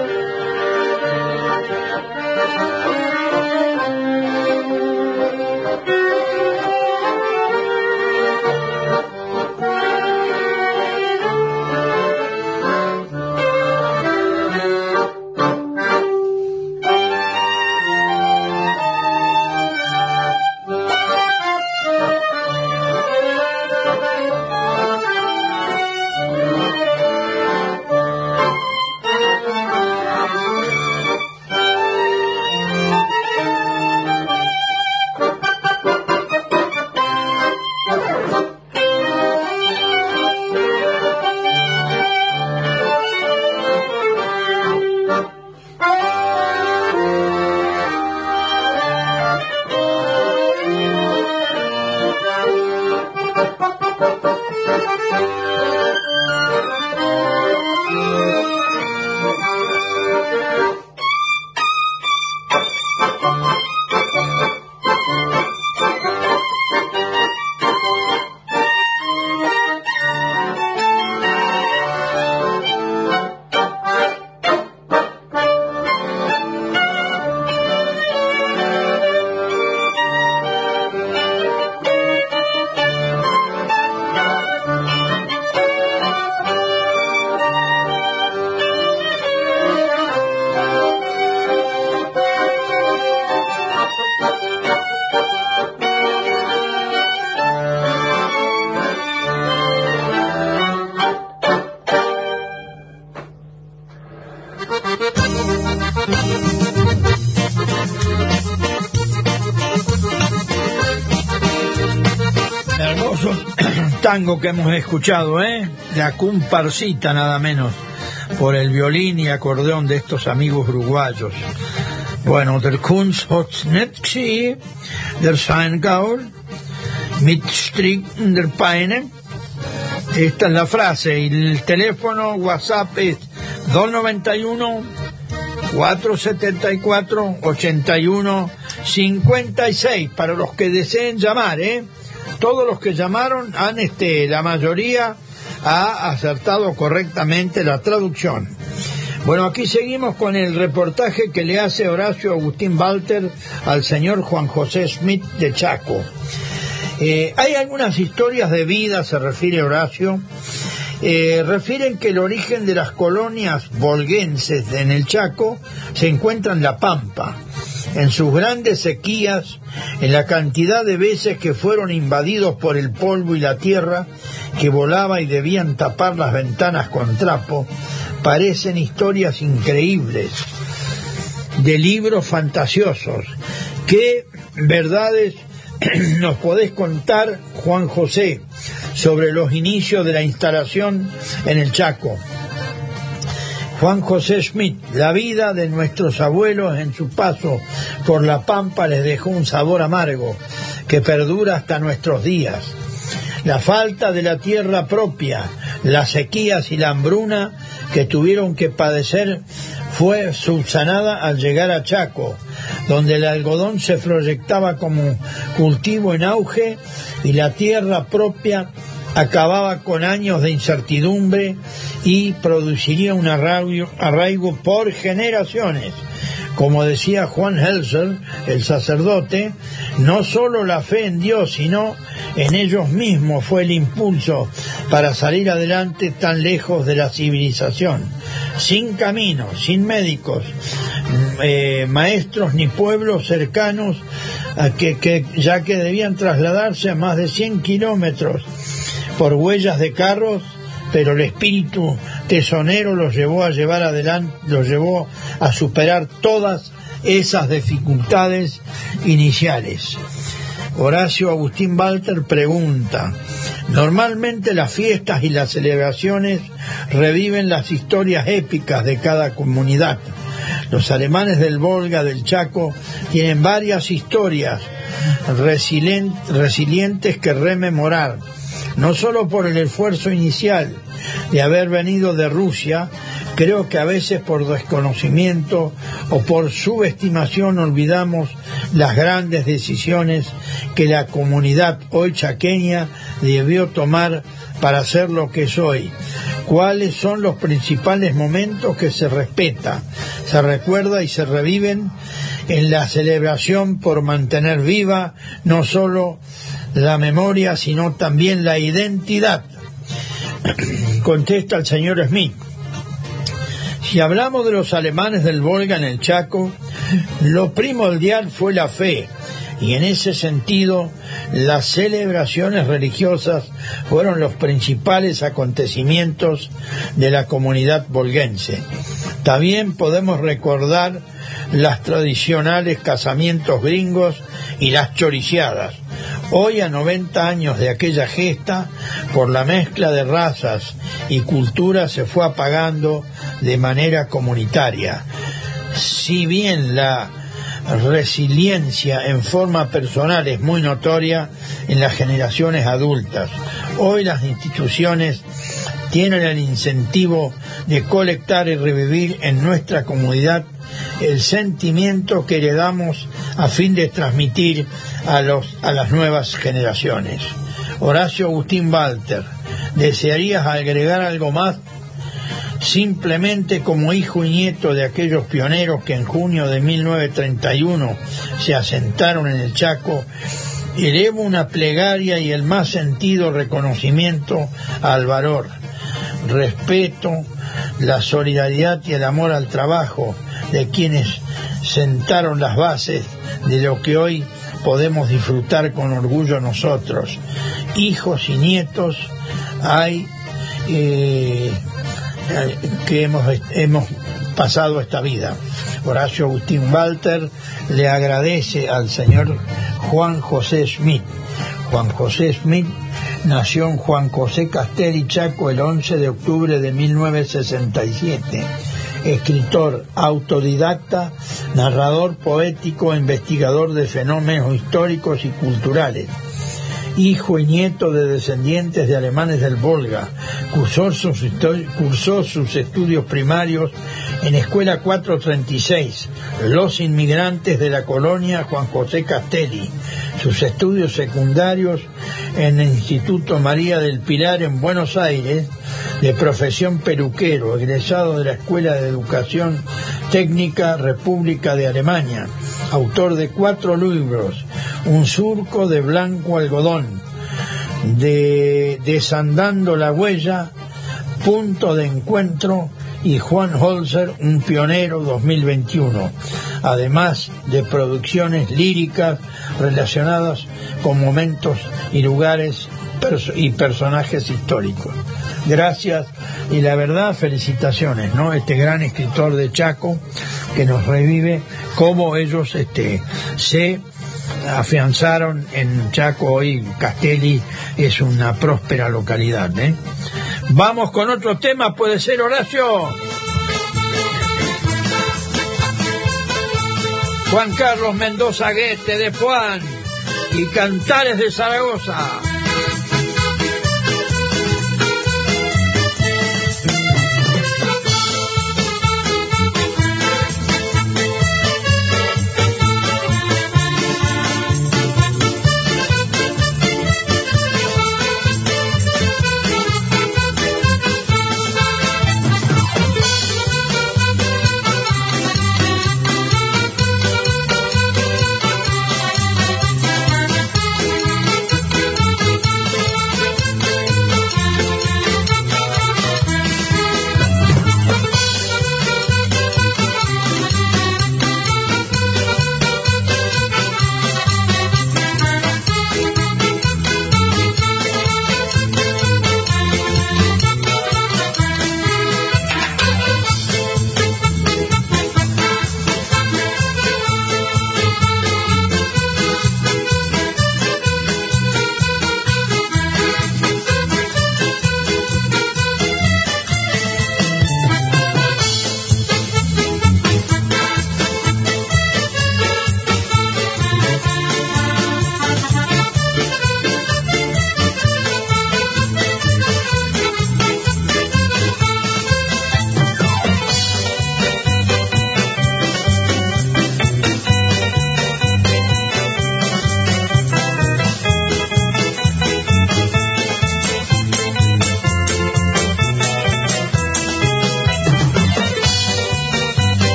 Tango que hemos escuchado, ¿eh? La comparsita nada menos, por el violín y acordeón de estos amigos uruguayos. Bueno, der Kunst hat nicht sie, der Seingaul, mit Stricken der Peine. Esta es la frase y el teléfono WhatsApp es 291 474 81 56 para los que deseen llamar, ¿eh? Todos los que llamaron han, este, la mayoría ha acertado correctamente la traducción. Bueno, aquí seguimos con el reportaje que le hace Horacio Agustín Walter al señor Juan José Smith de Chaco. Eh, hay algunas historias de vida, se refiere Horacio, eh, refieren que el origen de las colonias volguenses en el Chaco se encuentra en La Pampa, en sus grandes sequías, en la cantidad de veces que fueron invadidos por el polvo y la tierra, que volaba y debían tapar las ventanas con trapo, parecen historias increíbles, de libros fantasiosos. ¿Qué verdades [CLEARS THROAT] nos podés contar, Juan José, sobre los inicios de la instalación en el Chaco? Juan José Schmidt, la vida de nuestros abuelos en su paso por la Pampa les dejó un sabor amargo que perdura hasta nuestros días. La falta de la tierra propia, las sequías y la hambruna que tuvieron que padecer fue subsanada al llegar a Chaco, donde el algodón se proyectaba como cultivo en auge y la tierra propia acababa con años de incertidumbre y produciría un arraigo, por generaciones. Como decía Juan Helser, el sacerdote, no solo la fe en Dios, sino en ellos mismos fue el impulso para salir adelante tan lejos de la civilización. Sin caminos, sin médicos, eh, maestros ni pueblos cercanos, a que, ya que debían trasladarse a más de 100 kilómetros por huellas de carros, pero el espíritu tesonero los llevó a llevar adelante, los llevó a superar todas esas dificultades iniciales. Horacio Agustín Walter pregunta, normalmente las fiestas y las celebraciones reviven las historias épicas de cada comunidad. Los alemanes del Volga, del Chaco, tienen varias historias resilientes que rememorar no solo por el esfuerzo inicial de haber venido de Rusia, creo que a veces por desconocimiento o por subestimación olvidamos las grandes decisiones que la comunidad hoy chaqueña debió tomar para ser lo que es hoy. ¿Cuáles son los principales momentos que se respeta, se recuerda y se reviven en la celebración por mantener viva no solo la memoria, sino también la identidad. [CLEARS THROAT] Contesta el señor Smith. Si hablamos de los alemanes del Volga en el Chaco, lo primordial fue la fe, y en ese sentido las celebraciones religiosas fueron los principales acontecimientos de la comunidad volguense. También podemos recordar las tradicionales casamientos gringos y las choriciadas, Hoy, a 90 años de aquella gesta, por la mezcla de razas y culturas se fue apagando de manera comunitaria. Si bien la resiliencia en forma personal es muy notoria en las generaciones adultas, hoy las instituciones tienen el incentivo de colectar y revivir en nuestra comunidad el sentimiento que le damos a fin de transmitir a, los, a las nuevas generaciones. Horacio Agustín Walter, ¿desearías agregar algo más? Simplemente como hijo y nieto de aquellos pioneros que en junio de 1931 se asentaron en el Chaco, elevo una plegaria y el más sentido reconocimiento al valor, respeto, la solidaridad y el amor al trabajo de quienes sentaron las bases de lo que hoy podemos disfrutar con orgullo nosotros. Hijos y nietos hay eh, que hemos, hemos pasado esta vida. Horacio Agustín Walter le agradece al señor Juan José Schmidt. Juan José Smith nació en Juan José Castelli Chaco el 11 de octubre de 1967. Escritor, autodidacta, narrador poético, investigador de fenómenos históricos y culturales hijo y nieto de descendientes de alemanes del Volga. Cursó sus, estudios primarios en Escuela 436, Los Inmigrantes de la Colonia Juan José Castelli. Sus estudios secundarios en el Instituto María del Pilar en Buenos Aires, de profesión peluquero, egresado de la Escuela de Educación Técnica República de Alemania, autor de cuatro libros, Un surco de blanco algodón, de Desandando la huella, Punto de encuentro y Juan Holzer, un pionero 2021, además de producciones líricas relacionadas con momentos y lugares y personajes históricos. Gracias y la verdad felicitaciones, ¿no? Este gran escritor de Chaco que nos revive cómo ellos este, se afianzaron en Chaco hoy Castelli es una próspera localidad, ¿eh? Vamos con otro tema, puede ser Horacio. Juan Carlos Mendoza Guete de Juan y Cantares de Zaragoza.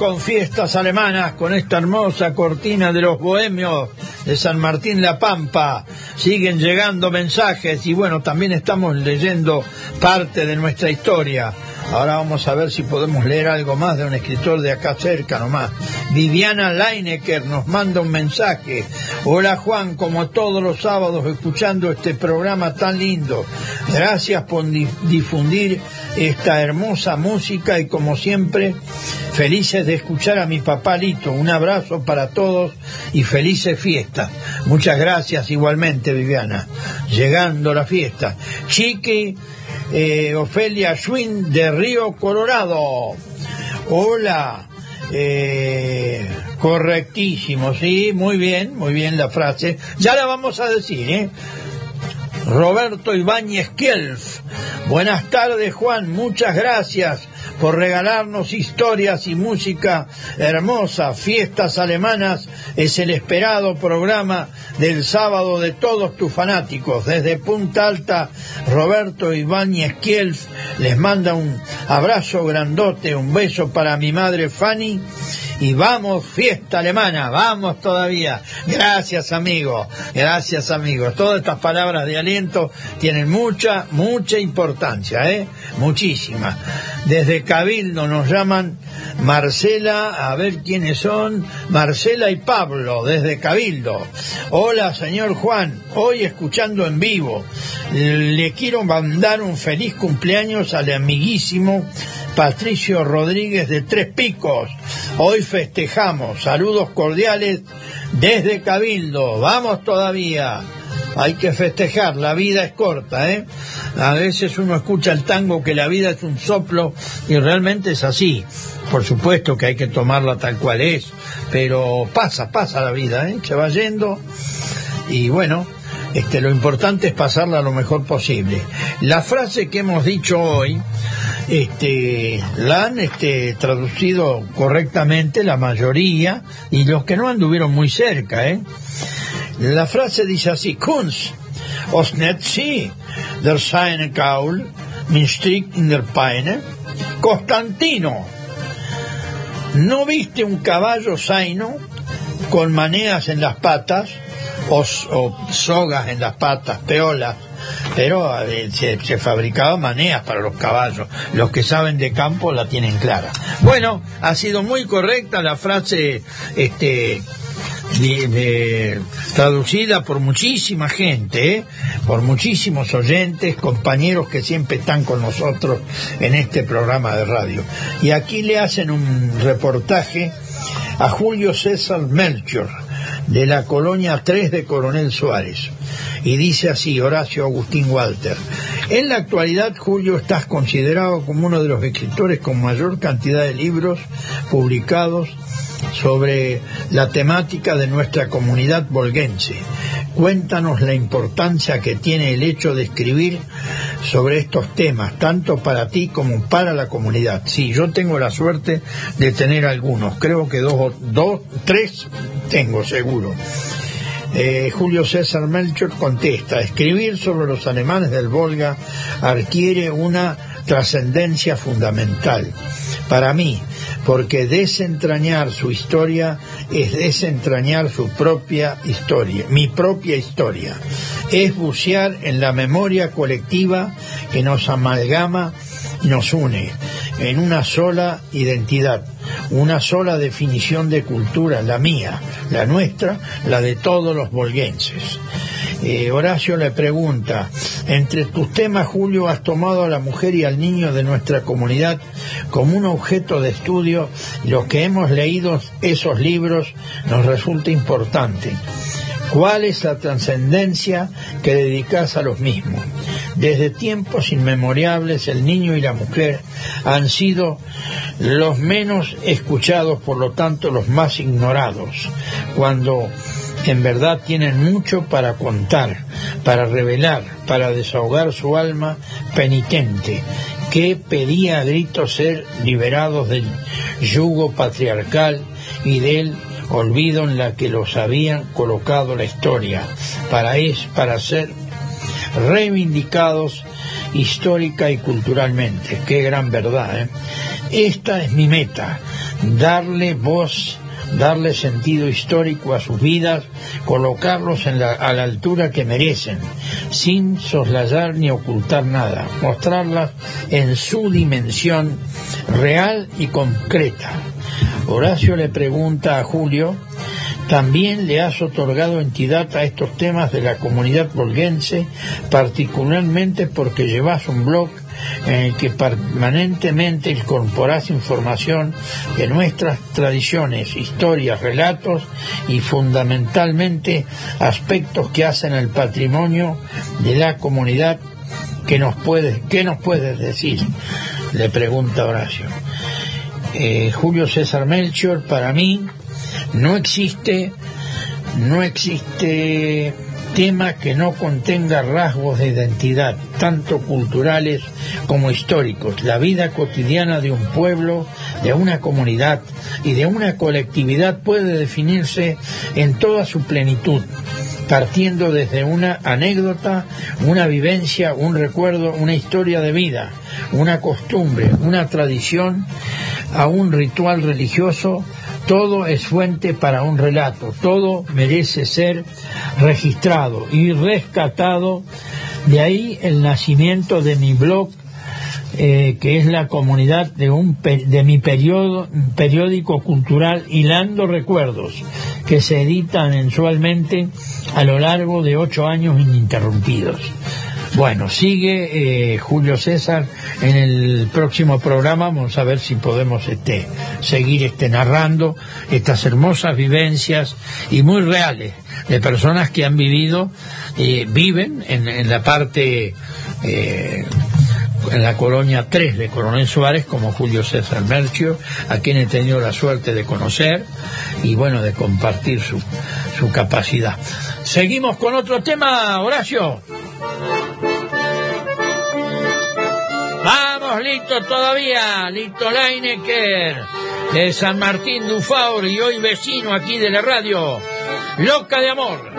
Con fiestas alemanas, con esta hermosa cortina de los bohemios de San Martín La Pampa. Siguen llegando mensajes y bueno, también estamos leyendo parte de nuestra historia. Ahora vamos a ver si podemos leer algo más de un escritor de acá cerca nomás. Viviana Leinecker nos manda un mensaje. Hola Juan, como todos los sábados escuchando este programa tan lindo. Gracias por di- difundir esta hermosa música y como siempre, felices de escuchar a mi papá Lito. Un abrazo para todos y felices fiestas. Muchas gracias igualmente, Viviana. Llegando la fiesta. Chiqui eh, Ofelia Schwinn de Río Colorado. Hola. Eh, correctísimo, sí, muy bien, muy bien la frase. Ya la vamos a decir, ¿eh? Roberto Ibáñez Kielf. Buenas tardes, Juan. Muchas gracias por regalarnos historias y música hermosa. Fiestas Alemanas es el esperado programa del sábado de todos tus fanáticos. Desde Punta Alta, Roberto Ibáñez Kielf les manda un abrazo grandote, un beso para mi madre Fanny y vamos, fiesta alemana, vamos todavía. Gracias amigos, gracias amigos. Todas estas palabras de aliento tienen mucha, mucha importancia, ¿eh? Muchísima. Desde Cabildo nos llaman Marcela, a ver quiénes son, Marcela y Pablo, desde Cabildo. Hola, señor Juan, hoy escuchando en vivo. Le quiero mandar un feliz cumpleaños al amiguísimo Patricio Rodríguez de Tres Picos. Hoy festejamos. Saludos cordiales desde Cabildo. Vamos todavía. Hay que festejar, la vida es corta, ¿eh? A veces uno escucha el tango que la vida es un soplo y realmente es así. Por supuesto que hay que tomarla tal cual es, pero pasa, pasa la vida, ¿eh? Se va yendo y bueno, este, lo importante es pasarla lo mejor posible. La frase que hemos dicho hoy, este, la han este, traducido correctamente la mayoría y los que no anduvieron muy cerca. ¿eh? La frase dice así, Kunst, os der seine Gaul, min in Constantino, ¿no viste un caballo zaino con maneas en las patas o, sogas en las patas, peolas? pero eh, se, se fabricaban maneas para los caballos. Los que saben de campo la tienen clara. Bueno, ha sido muy correcta la frase este, de- traducida por muchísima gente, ¿eh? por muchísimos oyentes, compañeros que siempre están con nosotros en este programa de radio. Y aquí le hacen un reportaje a Julio César Melchior, de la colonia 3 de Coronel Suárez. Y dice así, Horacio Agustín Walter, en la actualidad, Julio, estás considerado como uno de los escritores con mayor cantidad de libros publicados sobre la temática de nuestra comunidad volguense. Cuéntanos la importancia que tiene el hecho de escribir sobre estos temas, tanto para ti como para la comunidad. Sí, yo tengo la suerte de tener algunos, creo que dos, dos tres tengo seguro. Eh, Julio César Melchor contesta, escribir sobre los alemanes del Volga adquiere una trascendencia fundamental para mí, porque desentrañar su historia es desentrañar su propia historia, mi propia historia. Es bucear en la memoria colectiva que nos amalgama y nos une en una sola identidad, una sola definición de cultura, la mía, la nuestra, la de todos los volguenses. Eh, Horacio le pregunta, entre tus temas, Julio, has tomado a la mujer y al niño de nuestra comunidad como un objeto de estudio y lo que hemos leído esos libros nos resulta importante. ¿Cuál es la trascendencia que dedicas a los mismos? Desde tiempos inmemorables el niño y la mujer han sido los menos escuchados, por lo tanto los más ignorados, cuando en verdad tienen mucho para contar, para revelar, para desahogar su alma penitente, que pedía a gritos ser liberados del yugo patriarcal y del olvido en la que los habían colocado la historia, para, es, para ser reivindicados histórica y culturalmente. Qué gran verdad. ¿eh? Esta es mi meta, darle voz, darle sentido histórico a sus vidas, colocarlos en la- a la altura que merecen, sin soslayar ni ocultar nada, mostrarlas en su dimensión real y concreta. Horacio le pregunta a Julio, también le has otorgado entidad a estos temas de la comunidad volguense, particularmente porque llevas un blog en el que permanentemente incorporás información de nuestras tradiciones, historias, relatos y fundamentalmente aspectos que hacen el patrimonio de la comunidad. ¿Qué nos puedes, qué nos puedes decir? Le pregunta Horacio. eh, Julio César Melchior, para mí no existe, no existe tema que no contenga rasgos de identidad, tanto culturales como históricos. La vida cotidiana de un pueblo, de una comunidad y de una colectividad puede definirse en toda su plenitud partiendo desde una anécdota, una vivencia, un recuerdo, una historia de vida, una costumbre, una tradición, a un ritual religioso, todo es fuente para un relato, todo merece ser registrado y rescatado. De ahí el nacimiento de mi blog, eh, que es la comunidad de, un, de mi periodo, periódico cultural Hilando Recuerdos, que se edita mensualmente a lo largo de ocho años ininterrumpidos. Bueno, sigue eh, Julio César en el próximo programa. Vamos a ver si podemos este, seguir este, narrando estas hermosas vivencias y muy reales de personas que han vivido, eh, viven en, la parte, en la colonia 3 de Coronel Suárez, como Julio César Merchio, a quien he tenido la suerte de conocer y bueno, de compartir su, su capacidad. Seguimos con otro tema, Horacio. Vamos, listo todavía, Lito Leinecker, de San Martín Dufaur y hoy vecino aquí de la radio, Loca de Amor.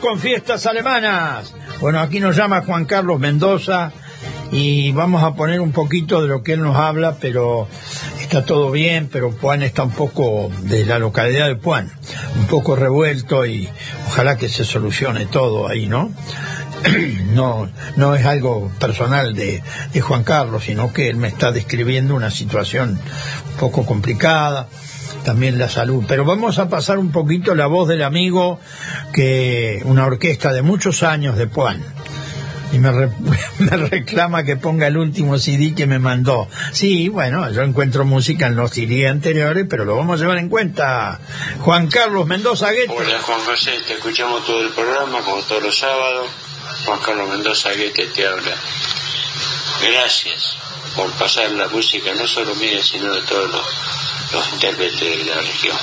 Con fiestas alemanas. Bueno, aquí nos llama Juan Carlos Mendoza y vamos a poner un poquito de lo que él nos habla, pero está todo bien, pero Puan está un poco de la localidad de Puan, un poco revuelto y ojalá que se solucione todo ahí, ¿no? [CLEARS THROAT] No, no es algo personal de, de Juan Carlos, sino que él me está describiendo una situación un poco complicada también la salud. Pero vamos a pasar un poquito la voz del amigo, que una orquesta de muchos años de Puan. Y me, re- [LAUGHS] me reclama que ponga el último CD que me mandó. Sí, bueno, yo encuentro música en los CD anteriores, pero lo vamos a llevar en cuenta. Juan Carlos Mendoza Gueto. Hola Juan José, te escuchamos todo el programa como todos los sábados. Juan Carlos Mendoza Guete te habla. Gracias por pasar la música no solo mía, sino de todos los, los intérpretes de la región.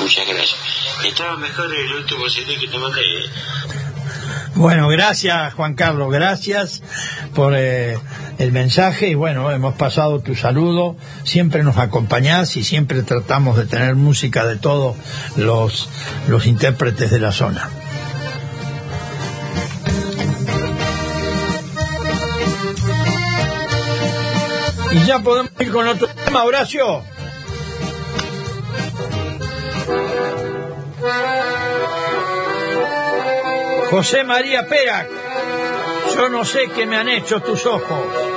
Muchas gracias. Estaba mejor el último CD que te mandé. ¿eh? Bueno, gracias Juan Carlos, gracias por eh, el mensaje y bueno, hemos pasado tu saludo, siempre nos acompañás y siempre tratamos de tener música de todos los, los intérpretes de la zona. Y ya podemos ir con otro tema, Horacio. José María Perac, yo no sé qué me han hecho tus ojos.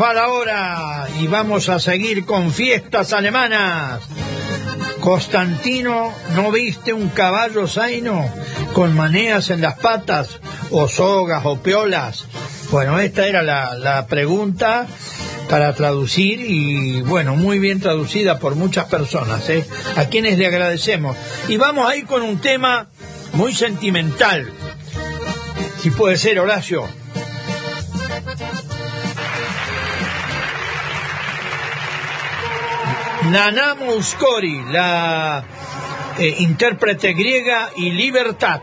Va la hora y vamos a seguir con fiestas alemanas. Constantino, ¿no viste un caballo zaino con maneas en las patas o sogas o piolas? Bueno, esta era la, la pregunta para traducir y bueno, muy bien traducida por muchas personas, ¿eh? a quienes le agradecemos. Y vamos a ir con un tema muy sentimental, si puede ser Horacio. Nana Mouskori, la eh, intérprete griega y Libertad.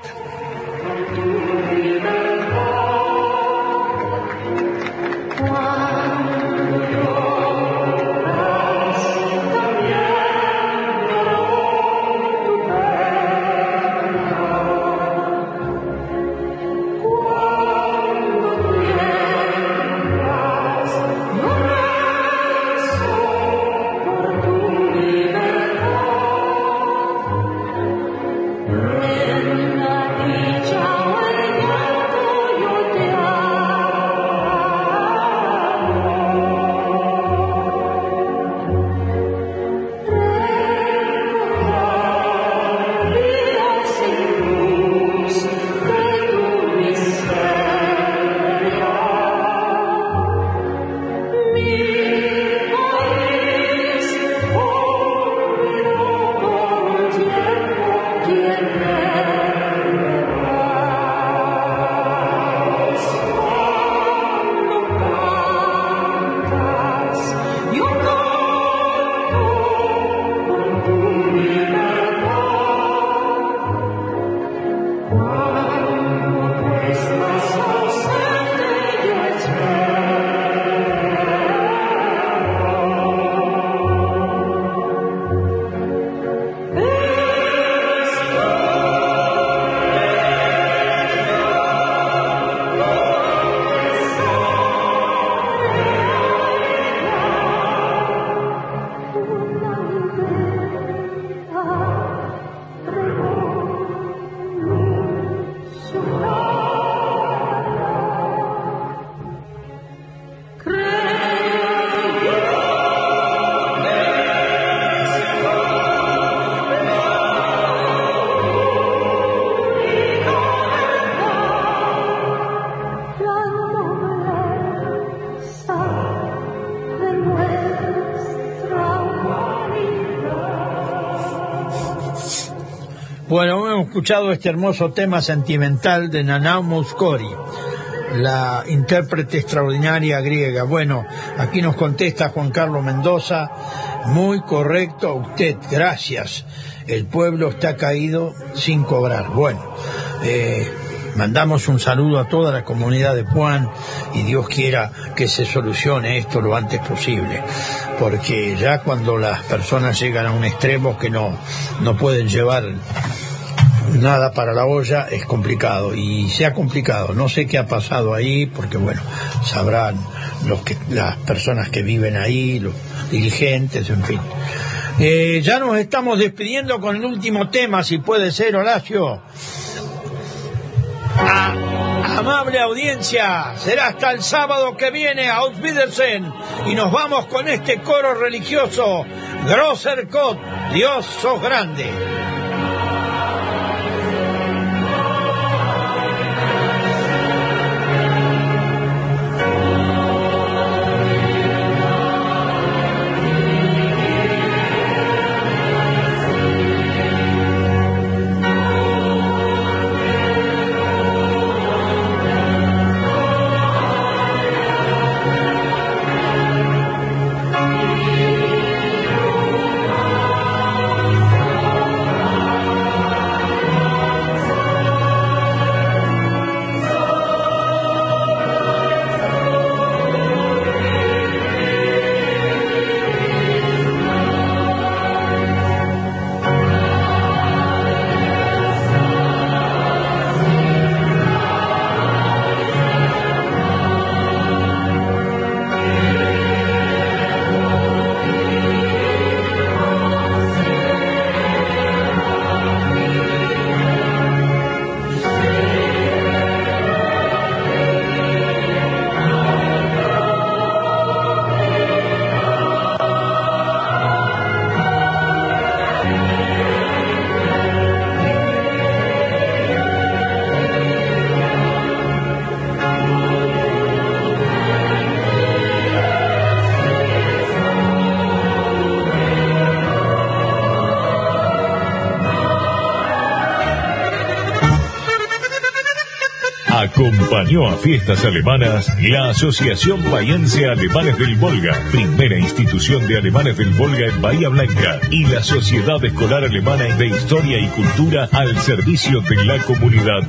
Escuchado este hermoso tema sentimental de Nana Mouskouri, la intérprete extraordinaria griega. Bueno, aquí nos contesta Juan Carlos Mendoza, muy correcto usted, gracias. El pueblo está caído sin cobrar. Bueno, eh, mandamos un saludo a toda la comunidad de Juan y Dios quiera que se solucione esto lo antes posible, porque ya cuando las personas llegan a un extremo que no, no pueden llevar nada para la olla es complicado y se ha complicado. No sé qué ha pasado ahí porque bueno, sabrán los que, las personas que viven ahí, los dirigentes, en fin. Eh, ya nos estamos despidiendo con el último tema, si puede ser, Horacio. Amable audiencia, será hasta el sábado que viene a y nos vamos con este coro religioso, Grosser Gott, Dios sos grande. A fiestas alemanas la Asociación Bahiense Alemanes del Volga, primera institución de alemanes del Volga en Bahía Blanca, y la Sociedad Escolar Alemana de Historia y Cultura al servicio de la comunidad.